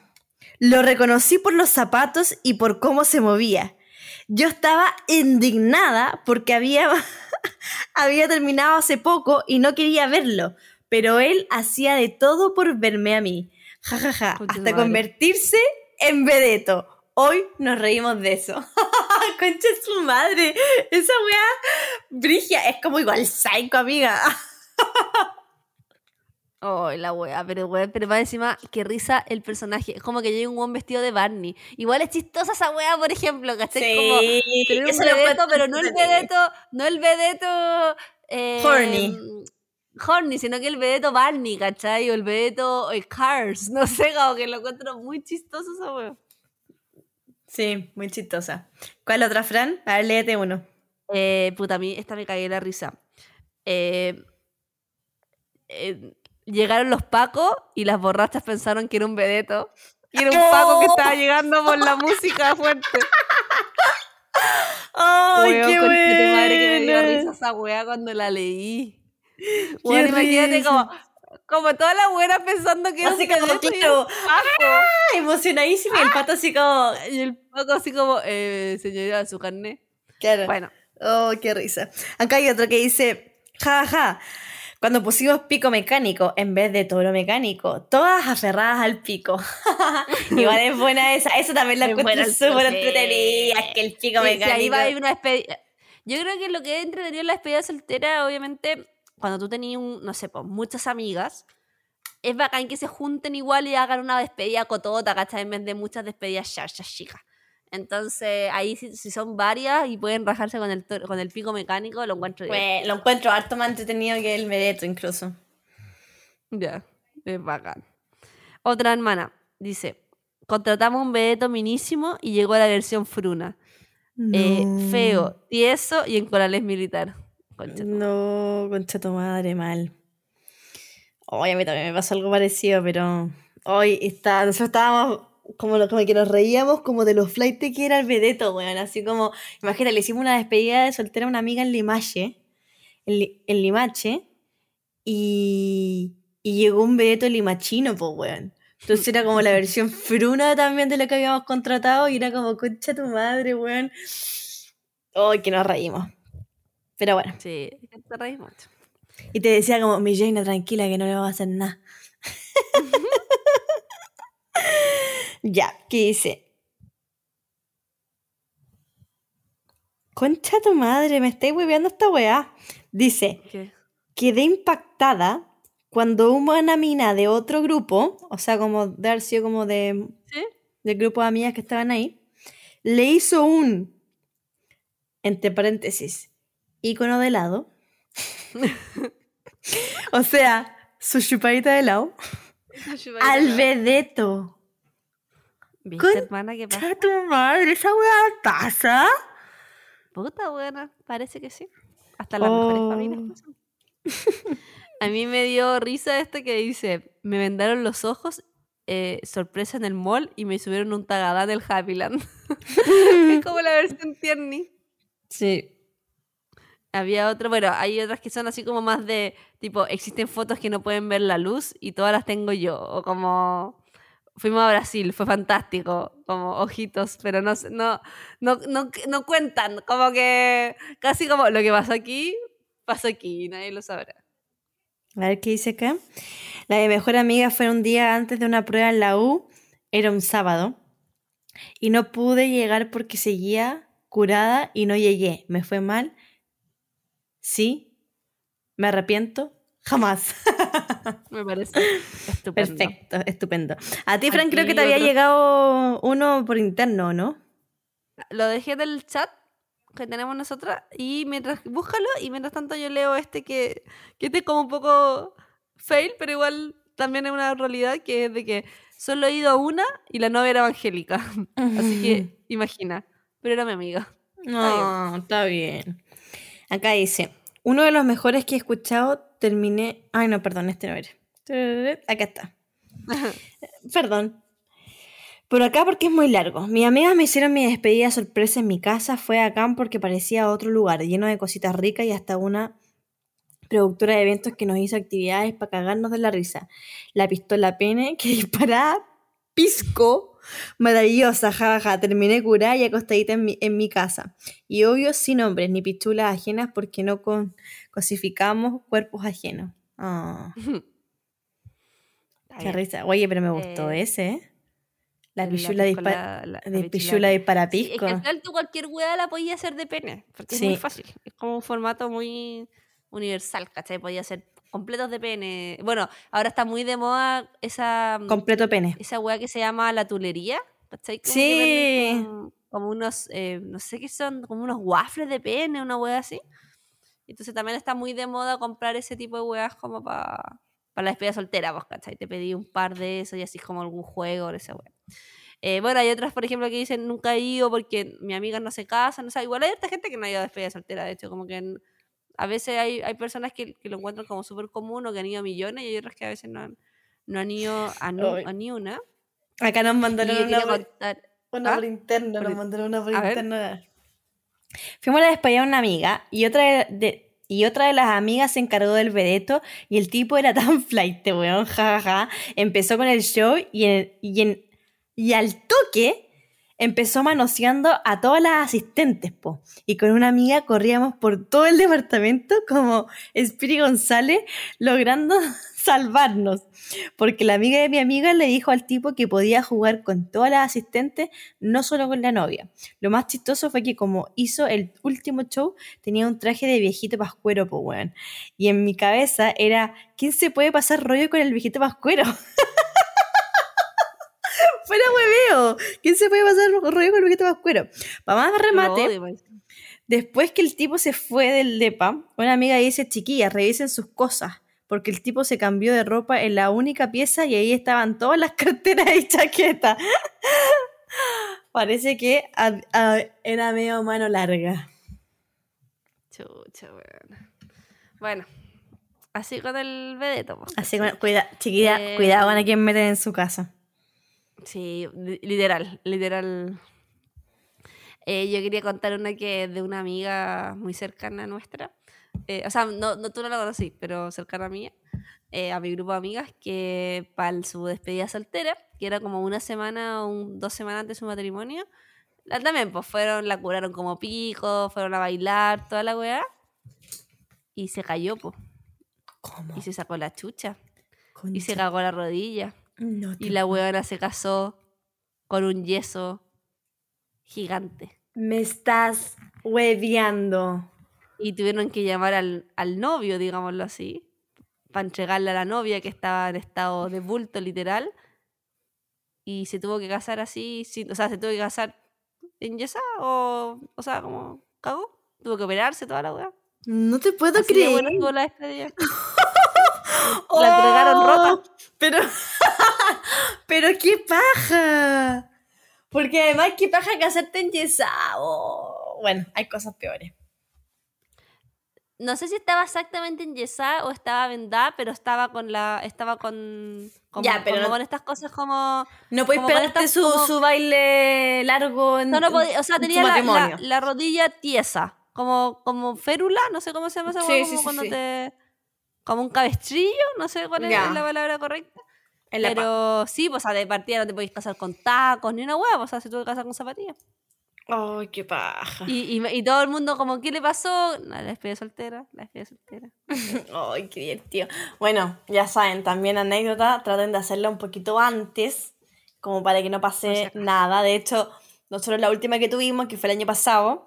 Lo reconocí por los zapatos y por cómo se movía. Yo estaba indignada porque había, había terminado hace poco y no quería verlo, pero él hacía de todo por verme a mí. Ja, ja, ja, Concha tu hasta madre. convertirse en vedeto. Hoy nos reímos de eso. Concha su madre. Esa weá Brigia es como igual psycho, amiga. Oh, la wea, pero wea, pero más encima, que risa el personaje. Es como que llega un buen vestido de Barney. Igual es chistosa esa wea, por ejemplo, ¿cachai? Como, un vedeto, encuentro pero no el vedeto, no el vedeto eh, Horny. horny, sino que el vedeto Barney, ¿cachai? O el vedeto eh, Cars, no sé, como que lo encuentro muy chistoso esa wea. Sí, muy chistosa. ¿Cuál otra, Fran? A ver, léete uno. Eh, puta, a mí esta me cagué la risa. Eh, eh, llegaron los pacos y las borrachas pensaron que era un vedeto. Y era un paco que estaba llegando por la música fuerte. ¡Ay, qué conche tu madre que me dio buena! risa esa weá cuando la leí. Bueno, imagínate risa. como, como todas las buenas pensando que era Así un como, era claro. ¡ah! emocionadísima y el pato así como... Y el paco así como, eh, señorita, su carne. Claro. Bueno, Oh, qué risa. Acá hay otro que dice, ja, ja, cuando pusimos pico mecánico en vez de toro mecánico, todas aferradas al pico. Igual es buena esa, eso también la encuentro súper entretenida, es que el pico Sí, mecánico. ahí va a haber una despedida. Yo creo que lo que he entretenido en la despedida soltera, obviamente, cuando tú tenías, un, no sé, pues, muchas amigas, es bacán que se junten igual y hagan una despedida cotota, ¿cachai? En vez de muchas despedidas charchas chicas. Entonces, ahí si, si son varias y pueden rajarse con el, con el pico mecánico, lo encuentro bien. Pues, lo encuentro harto más entretenido que el vedeto incluso. Ya, es bacán. Otra hermana dice, contratamos un vedeto minísimo y llegó la versión fruna. Eh, No. feo, tieso y en corales militar. Concha No, concha tu madre, mal. Hoy a mí también me pasó algo parecido, pero hoy está, nosotros estábamos como, como que nos reíamos como de los flights que era el vedeto, weón. Así como, imagínate, le hicimos una despedida de soltera a una amiga en Limache, en, Li- en Limache, y, y llegó un vedeto limachino, pues, weón. Entonces era como la versión fruna también de lo que habíamos contratado y era como, concha tu madre, weón. Ay, que nos reímos. Pero bueno. Sí, te reís mucho. Y te decía como, mi Jaina, tranquila, que no le va a hacer nada. ya, ¿qué dice? Concha tu madre, me estáis hueveando esta weá. Dice, ¿Qué? quedé impactada cuando una mina de otro grupo, o sea, como de haber sido como de, ¿Sí? del grupo de amigas que estaban ahí, le hizo un, entre paréntesis, icono de helado. o sea, su chupadita de helado. Al vedeto. ¿Viste, Con- hermana, qué pasa? ¡Cha tu madre! ¿Esa weá taza? Puta buena, parece que sí. Hasta las mejores Oh. familias pasan. A mí me dio risa este que dice, me vendaron los ojos, eh, sorpresa en el mall y me subieron un tagadán del Happyland. es como la versión tierni. Sí. Había otro, bueno, hay otras que son así como más de, tipo, existen fotos que no pueden ver la luz y todas las tengo yo. O como, fuimos a Brasil, fue fantástico, como ojitos, pero no, no, no, no, no cuentan, como que casi como lo que pasó aquí, pasó aquí nadie lo sabrá. A ver qué dice acá. La de mejor amiga fue un día antes de una prueba en la U. Era un sábado. Y no pude llegar porque seguía curada y no llegué. Me fue mal. Sí. Me arrepiento. Jamás. Me parece estupendo. Perfecto, estupendo. A ti, Fran, creo que te había llegado uno por interno, ¿no? Lo dejé del chat que tenemos nosotras y mientras, búscalo y mientras tanto yo leo este que, que este es como un poco fail, pero igual también es una realidad que es de que solo he ido a una y la novia era evangélica. Así que imagina, pero era mi amiga. No, está bien. Acá dice, uno de los mejores que he escuchado, terminé... Ay, no, perdón, este no era. Acá está. Perdón. Por acá porque es muy largo. Mis amigas me hicieron mi despedida sorpresa en mi casa. Fue acá porque parecía otro lugar, lleno de cositas ricas y hasta una productora de eventos que nos hizo actividades para cagarnos de la risa. La pistola pene que disparaba pisco. Maravillosa, jaja. Terminé curada y acostadita en mi, en mi casa. Y obvio, sin hombres ni pichulas ajenas porque no con- cosificamos cuerpos ajenos. Ah, qué risa. Oye, pero me gustó Eh, ese, ¿eh? La La pichula De pichula de- dispara Sí, es pisco. que al final tú cualquier hueá la podías hacer de pene, porque es muy Sí. fácil. Es como un formato muy universal, ¿cachai? Podía ser completos de pene. Bueno, ahora está muy de moda esa, mm, Completo pene. esa hueá que se llama la tulería, ¿cachai? Como Sí. Como, como unos, eh, no sé qué son, como unos waffles de pene, una hueá así. Entonces también está muy de moda comprar ese tipo de hueás como para la despedida soltera, vos, ¿cachai? Te pedí un par de esos y así como algún juego, esa hueá. Eh, bueno, hay otras, por ejemplo, que dicen nunca he ido porque mi amiga no se casa. O sea, igual hay otra gente que no ha ido a despedida soltera, de hecho, como que en- a veces hay, hay personas que, que lo encuentran como súper común o que han ido a millones y hay otras que a veces no han, no han ido a, Ay. a ni una. Acá nos mandaron una, por, contar. una ¿Ah? por interno. Por Nos mandaron una por A ver. interno. Fuimos a la despedida de una amiga y otra de, y otra de las amigas se encargó del vedeto y el tipo era tan flight, weón, jajaja. Empezó con el show y, en- y, en- y al toque empezó manoseando a todas las asistentes, po. Y con una amiga corríamos por todo el departamento como Spiri González, logrando salvarnos. Porque la amiga de mi amiga le dijo al tipo que podía jugar con todas las asistentes, no solo con la novia. Lo más chistoso fue que como hizo el último show, tenía un traje de viejito pascuero, pues weón. Y en mi cabeza era, ¿quién se puede pasar rollo con el viejito pascuero? Fuera hueveo. ¿Quién se puede pasar rollo con el viejito pascuero? Para más remate. Después que el tipo se fue del DEPA, una amiga dice, chiquillas, revisen sus cosas, porque el tipo se cambió de ropa en la única pieza y ahí estaban todas las carteras y chaquetas. Parece que a- a- era medio mano larga. Chucha, weón. Bueno, así con el vedeto. po. Así que, cuida, chiquilla, Eh, cuidado con a quien meten en su casa. Sí, li- literal, literal. Eh, yo quería contar una que es de una amiga muy cercana nuestra. Eh, o sea, no, no tú no la conocí, pero cercana a mí, eh, a mi grupo de amigas, que para su despedida soltera, que era como una semana o un- dos semanas antes de su matrimonio, la, también pues fueron, la curaron como pico, fueron a bailar, toda la weá, y se cayó, pues, ¿Cómo? y se sacó la chucha, y se cagó la rodilla. No Y la weona se casó con un yeso gigante. Me estás hueviando. Y tuvieron que llamar al, al novio, digámoslo así, para entregarle a la novia que estaba en estado de bulto literal. Y se tuvo que casar así, sin- o sea, se tuvo que casar en yesa o, o sea, como cagó. Tuvo que operarse toda la weá. No te puedo Así creer. la entregaron Oh, rota. Pero, pero qué paja. Porque además, qué paja que hacerte enyesado. Bueno, hay cosas peores. No sé si estaba exactamente en yesa o estaba vendada, pero estaba con la. Estaba con. Como, Ya, pero como no- con estas cosas como. No pegarte estas su, como- su baile largo en, No, no podía, o sea, en tenía la, la, rodilla tiesa, como, como férula, no sé cómo se llama esa Sí, hueá, sí, como sí, cuando te... Como un cabestrillo, no sé cuál es la palabra correcta. En Pero sí, pues, o sea, de partida no te podéis casar con tacos ni una hueá, pues, o sea, se tuvo que casar con zapatillas. Ay, qué paja. Y, y, y todo el mundo como, ¿qué le pasó? La despedida soltera, la despedida soltera. Ay, qué divertido. Bueno, ya saben, también anécdota, traten de hacerla un poquito antes, como para que no pase acaso. nada. De hecho, nosotros la última que tuvimos, que fue el año pasado,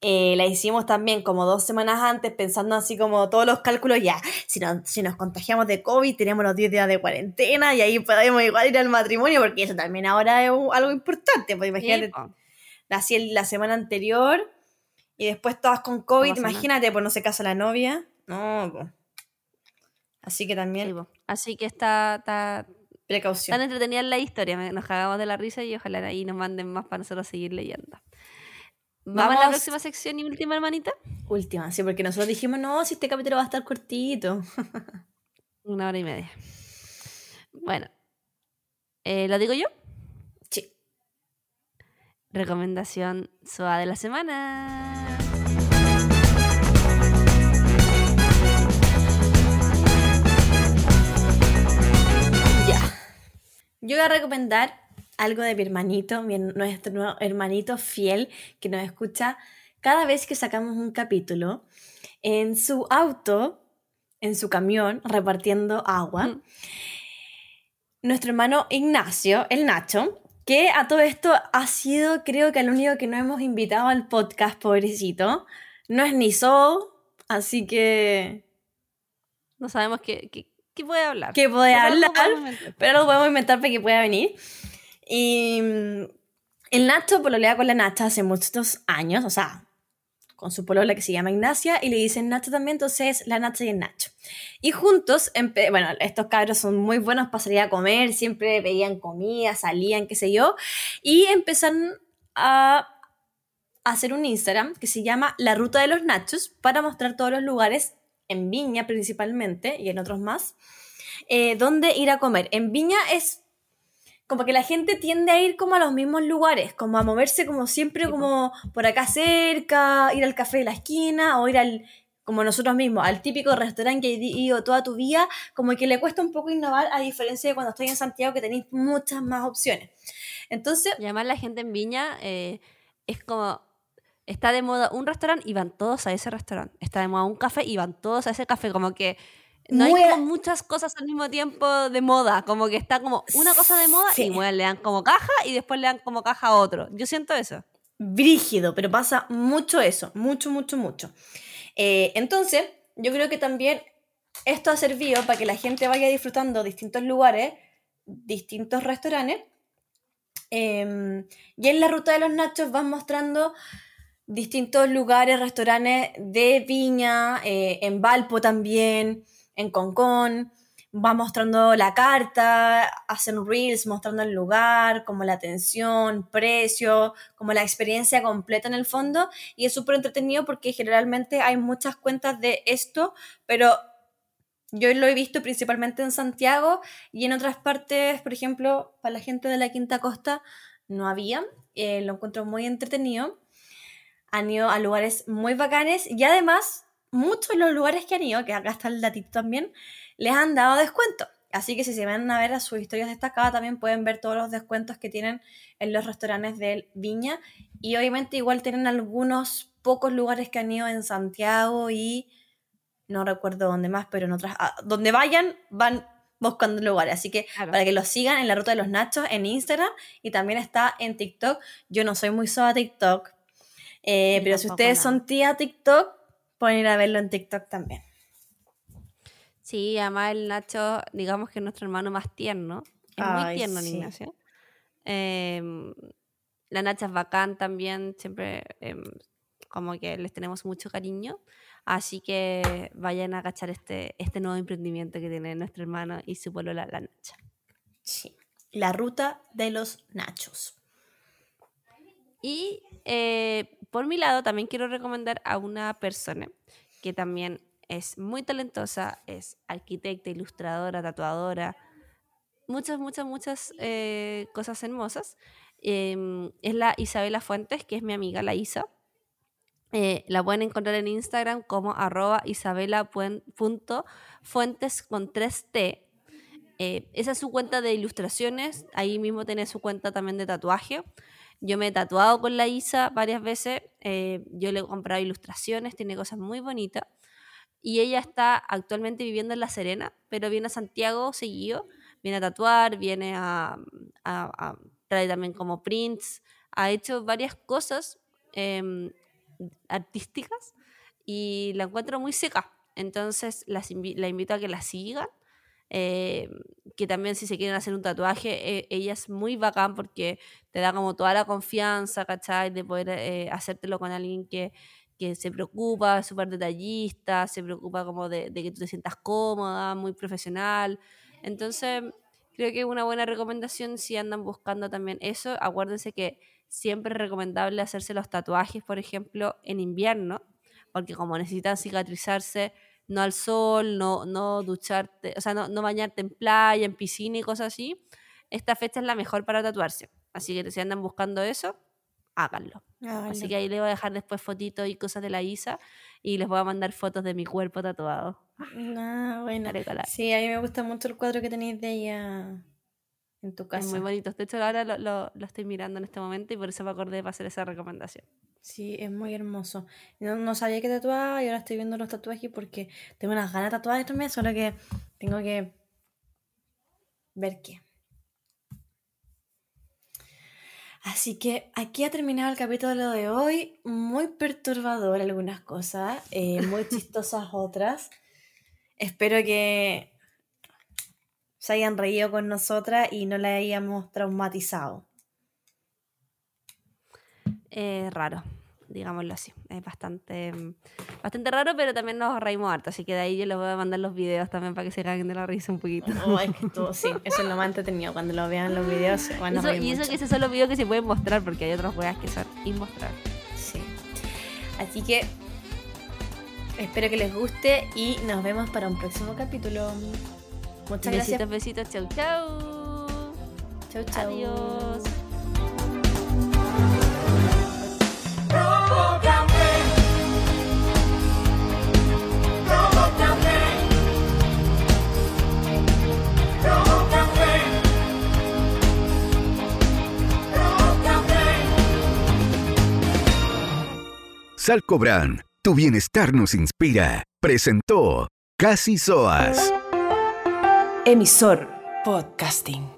eh, la hicimos también como dos semanas antes, pensando así como todos los cálculos, ya, si, no- si nos contagiamos de COVID, tenemos los 10 días de cuarentena y ahí podemos igual ir al matrimonio, porque eso también ahora es algo importante, pues imagínate, Sí. Así el- la semana anterior y después todas con COVID, imagínate, pues no se casa la novia. No, pues. Así que Sí, también. Así que está, está precaución. tan entretenida la historia, nos cagamos de la risa y ojalá ahí nos manden más para nosotros seguir leyendo. ¿Vamos, a la próxima sección y última, hermanita? Última, sí, porque nosotros dijimos, no, si este capítulo va a estar cortito. Una hora y media. Bueno, eh, ¿lo digo yo? Recomendación suave de la semana. Ya. Yo voy a recomendar algo de mi hermanito, mi, nuestro nuevo hermanito fiel que nos escucha cada vez que sacamos un capítulo en su auto, en su camión, repartiendo agua. Mm. Nuestro hermano Ignacio, el Nacho, que a todo esto ha sido, creo que el único que no hemos invitado al podcast, pobrecito. No es ni so, así que No sabemos qué, qué, qué puede hablar. que puede Pero hablar, pero lo podemos inventar para que pueda venir. Y mm, el Nacho pololea con la Nacha hace muchos años, o sea, con su polola que se llama Ignacia, y le dicen Nacho también, entonces la Nacha y el Nacho. Y juntos, bueno, estos cabros son muy buenos para salir a comer, siempre pedían comida, salían, qué sé yo, y empezaron a hacer un Instagram que se llama La Ruta de los Nachos para mostrar todos los lugares, en Viña principalmente y en otros más, eh, donde ir a comer. En Viña es como que la gente tiende a ir como a los mismos lugares, como a moverse como siempre, Sí, como por acá cerca, ir al café de la esquina o ir al, como nosotros mismos, al típico restaurante que has ido toda tu vida, como que le cuesta un poco innovar a diferencia de cuando estoy en Santiago que tenéis muchas más opciones. Entonces, Y además la gente en Viña eh, es como... Está de moda un restaurante y van todos a ese restaurante. Está de moda un café y van todos a ese café. Como que No hay como muchas cosas al mismo tiempo de moda, como que está como una cosa de moda Sí. y bueno, le dan como caja y después le dan como caja a otro. Yo siento eso. brígido, pero pasa mucho eso, mucho, mucho, mucho. Eh, entonces, yo creo que también esto ha servido para que la gente vaya disfrutando distintos lugares, distintos restaurantes. Eh, y en la ruta de los nachos van mostrando distintos lugares, restaurantes de Viña, eh, en Valpo también, en Concón. Va mostrando la carta, hacen reels mostrando el lugar, como la atención, precio, como la experiencia completa en el fondo. Y es súper entretenido porque generalmente hay muchas cuentas de esto, pero yo lo he visto principalmente en Santiago y en otras partes, por ejemplo, para la gente de la Quinta Costa, no había. Eh, lo encuentro muy entretenido. Han ido a lugares muy bacanes y además, muchos de los lugares que han ido, que acá está el datito también, les han dado descuento. Así que si se van a ver a sus historias destacadas, también pueden ver todos los descuentos que tienen en los restaurantes del Viña. Y obviamente igual tienen algunos pocos lugares que han ido en Santiago y no recuerdo dónde más, pero en otras... ah, donde vayan, van buscando lugares. Así que Claro. para que los sigan en la ruta de los nachos en Instagram y también está en TikTok. Yo no soy muy sola TikTok, eh, pero si ustedes no. son tía TikTok, pueden ir a verlo en TikTok también. Sí, además el Nacho, digamos que es nuestro hermano más tierno. Es muy tierno, sí. Ignacio. Em, la Nacha es bacán también, siempre em, como que les tenemos mucho cariño. Así que vayan a cachar este, este nuevo emprendimiento que tiene nuestro hermano y su polola, la Nacha. Sí. La ruta de los nachos. Y eh, por mi lado, también quiero recomendar a una persona que también es muy talentosa, es arquitecta, ilustradora, tatuadora, muchas, muchas, muchas eh, cosas hermosas. Em, es la Isabela Fuentes, que es mi amiga, la Isa. Eh, la pueden encontrar en Instagram como arroba isabela.fuentes con 3T. Eh, esa es su cuenta de ilustraciones, ahí mismo tiene su cuenta también de tatuaje. Yo me he tatuado con la Isa varias veces, eh, yo le he comprado ilustraciones, tiene cosas muy bonitas. Y ella está actualmente viviendo en La Serena, pero viene a Santiago seguido, viene a tatuar, viene a, a, a trae también como prints, ha hecho varias cosas em, artísticas y la encuentro muy seca. Entonces la invito a que la sigan. eh, que también si se quieren hacer un tatuaje, eh, ella es muy bacán porque te da como toda la confianza, ¿cachai? De poder eh, hacértelo con alguien que, que se preocupa, súper detallista, se preocupa como de, de que tú te sientas cómoda, muy profesional. Entonces, creo que es una buena recomendación si andan buscando también eso. Acuérdense que siempre es recomendable hacerse los tatuajes, por ejemplo, en invierno, porque como necesitan cicatrizarse, no al sol, no, no ducharte, o sea, no, no bañarte en playa, en piscina y cosas así, esta fecha es la mejor para tatuarse. Así que si andan buscando eso, háganlo. Así que ahí les voy a dejar después fotitos y cosas de la Isa y les voy a mandar fotos de mi cuerpo tatuado. Ah, bueno. Sí, a mí me gusta mucho el cuadro que tenéis de ella en tu Es casa. muy bonito. De hecho, ahora lo, lo- lo estoy mirando en este momento y por eso me acordé para hacer esa recomendación. Sí, es muy hermoso. No, no sabía que tatuaba y ahora estoy viendo los tatuajes porque tengo unas ganas de tatuar también, solo que tengo que ver qué. Así que aquí ha terminado el capítulo de hoy. Muy perturbador algunas cosas, eh, muy chistosas otras. Espero que se hayan reído con nosotras y no la hayamos traumatizado. Es raro, digámoslo así. Es bastante, bastante raro, pero también nos reímos harto. Así que de ahí yo les voy a mandar los videos también para que se caguen de la risa un poquito. Oh, es que estuvo- sí, eso es lo más entretenido. Cuando lo vean en los videos se van a Eso- reír y eso mucho. que esos son los videos que se pueden mostrar porque hay otras weas que son inmostrables. Sí. Así que espero que les guste y nos vemos para un próximo capítulo. Muchas Besitos, gracias. besitos, chau, chau. Chau, chau. Adiós. Salcobran, tu bienestar nos inspira. Presentó Casi Soas. Emisor Podcasting.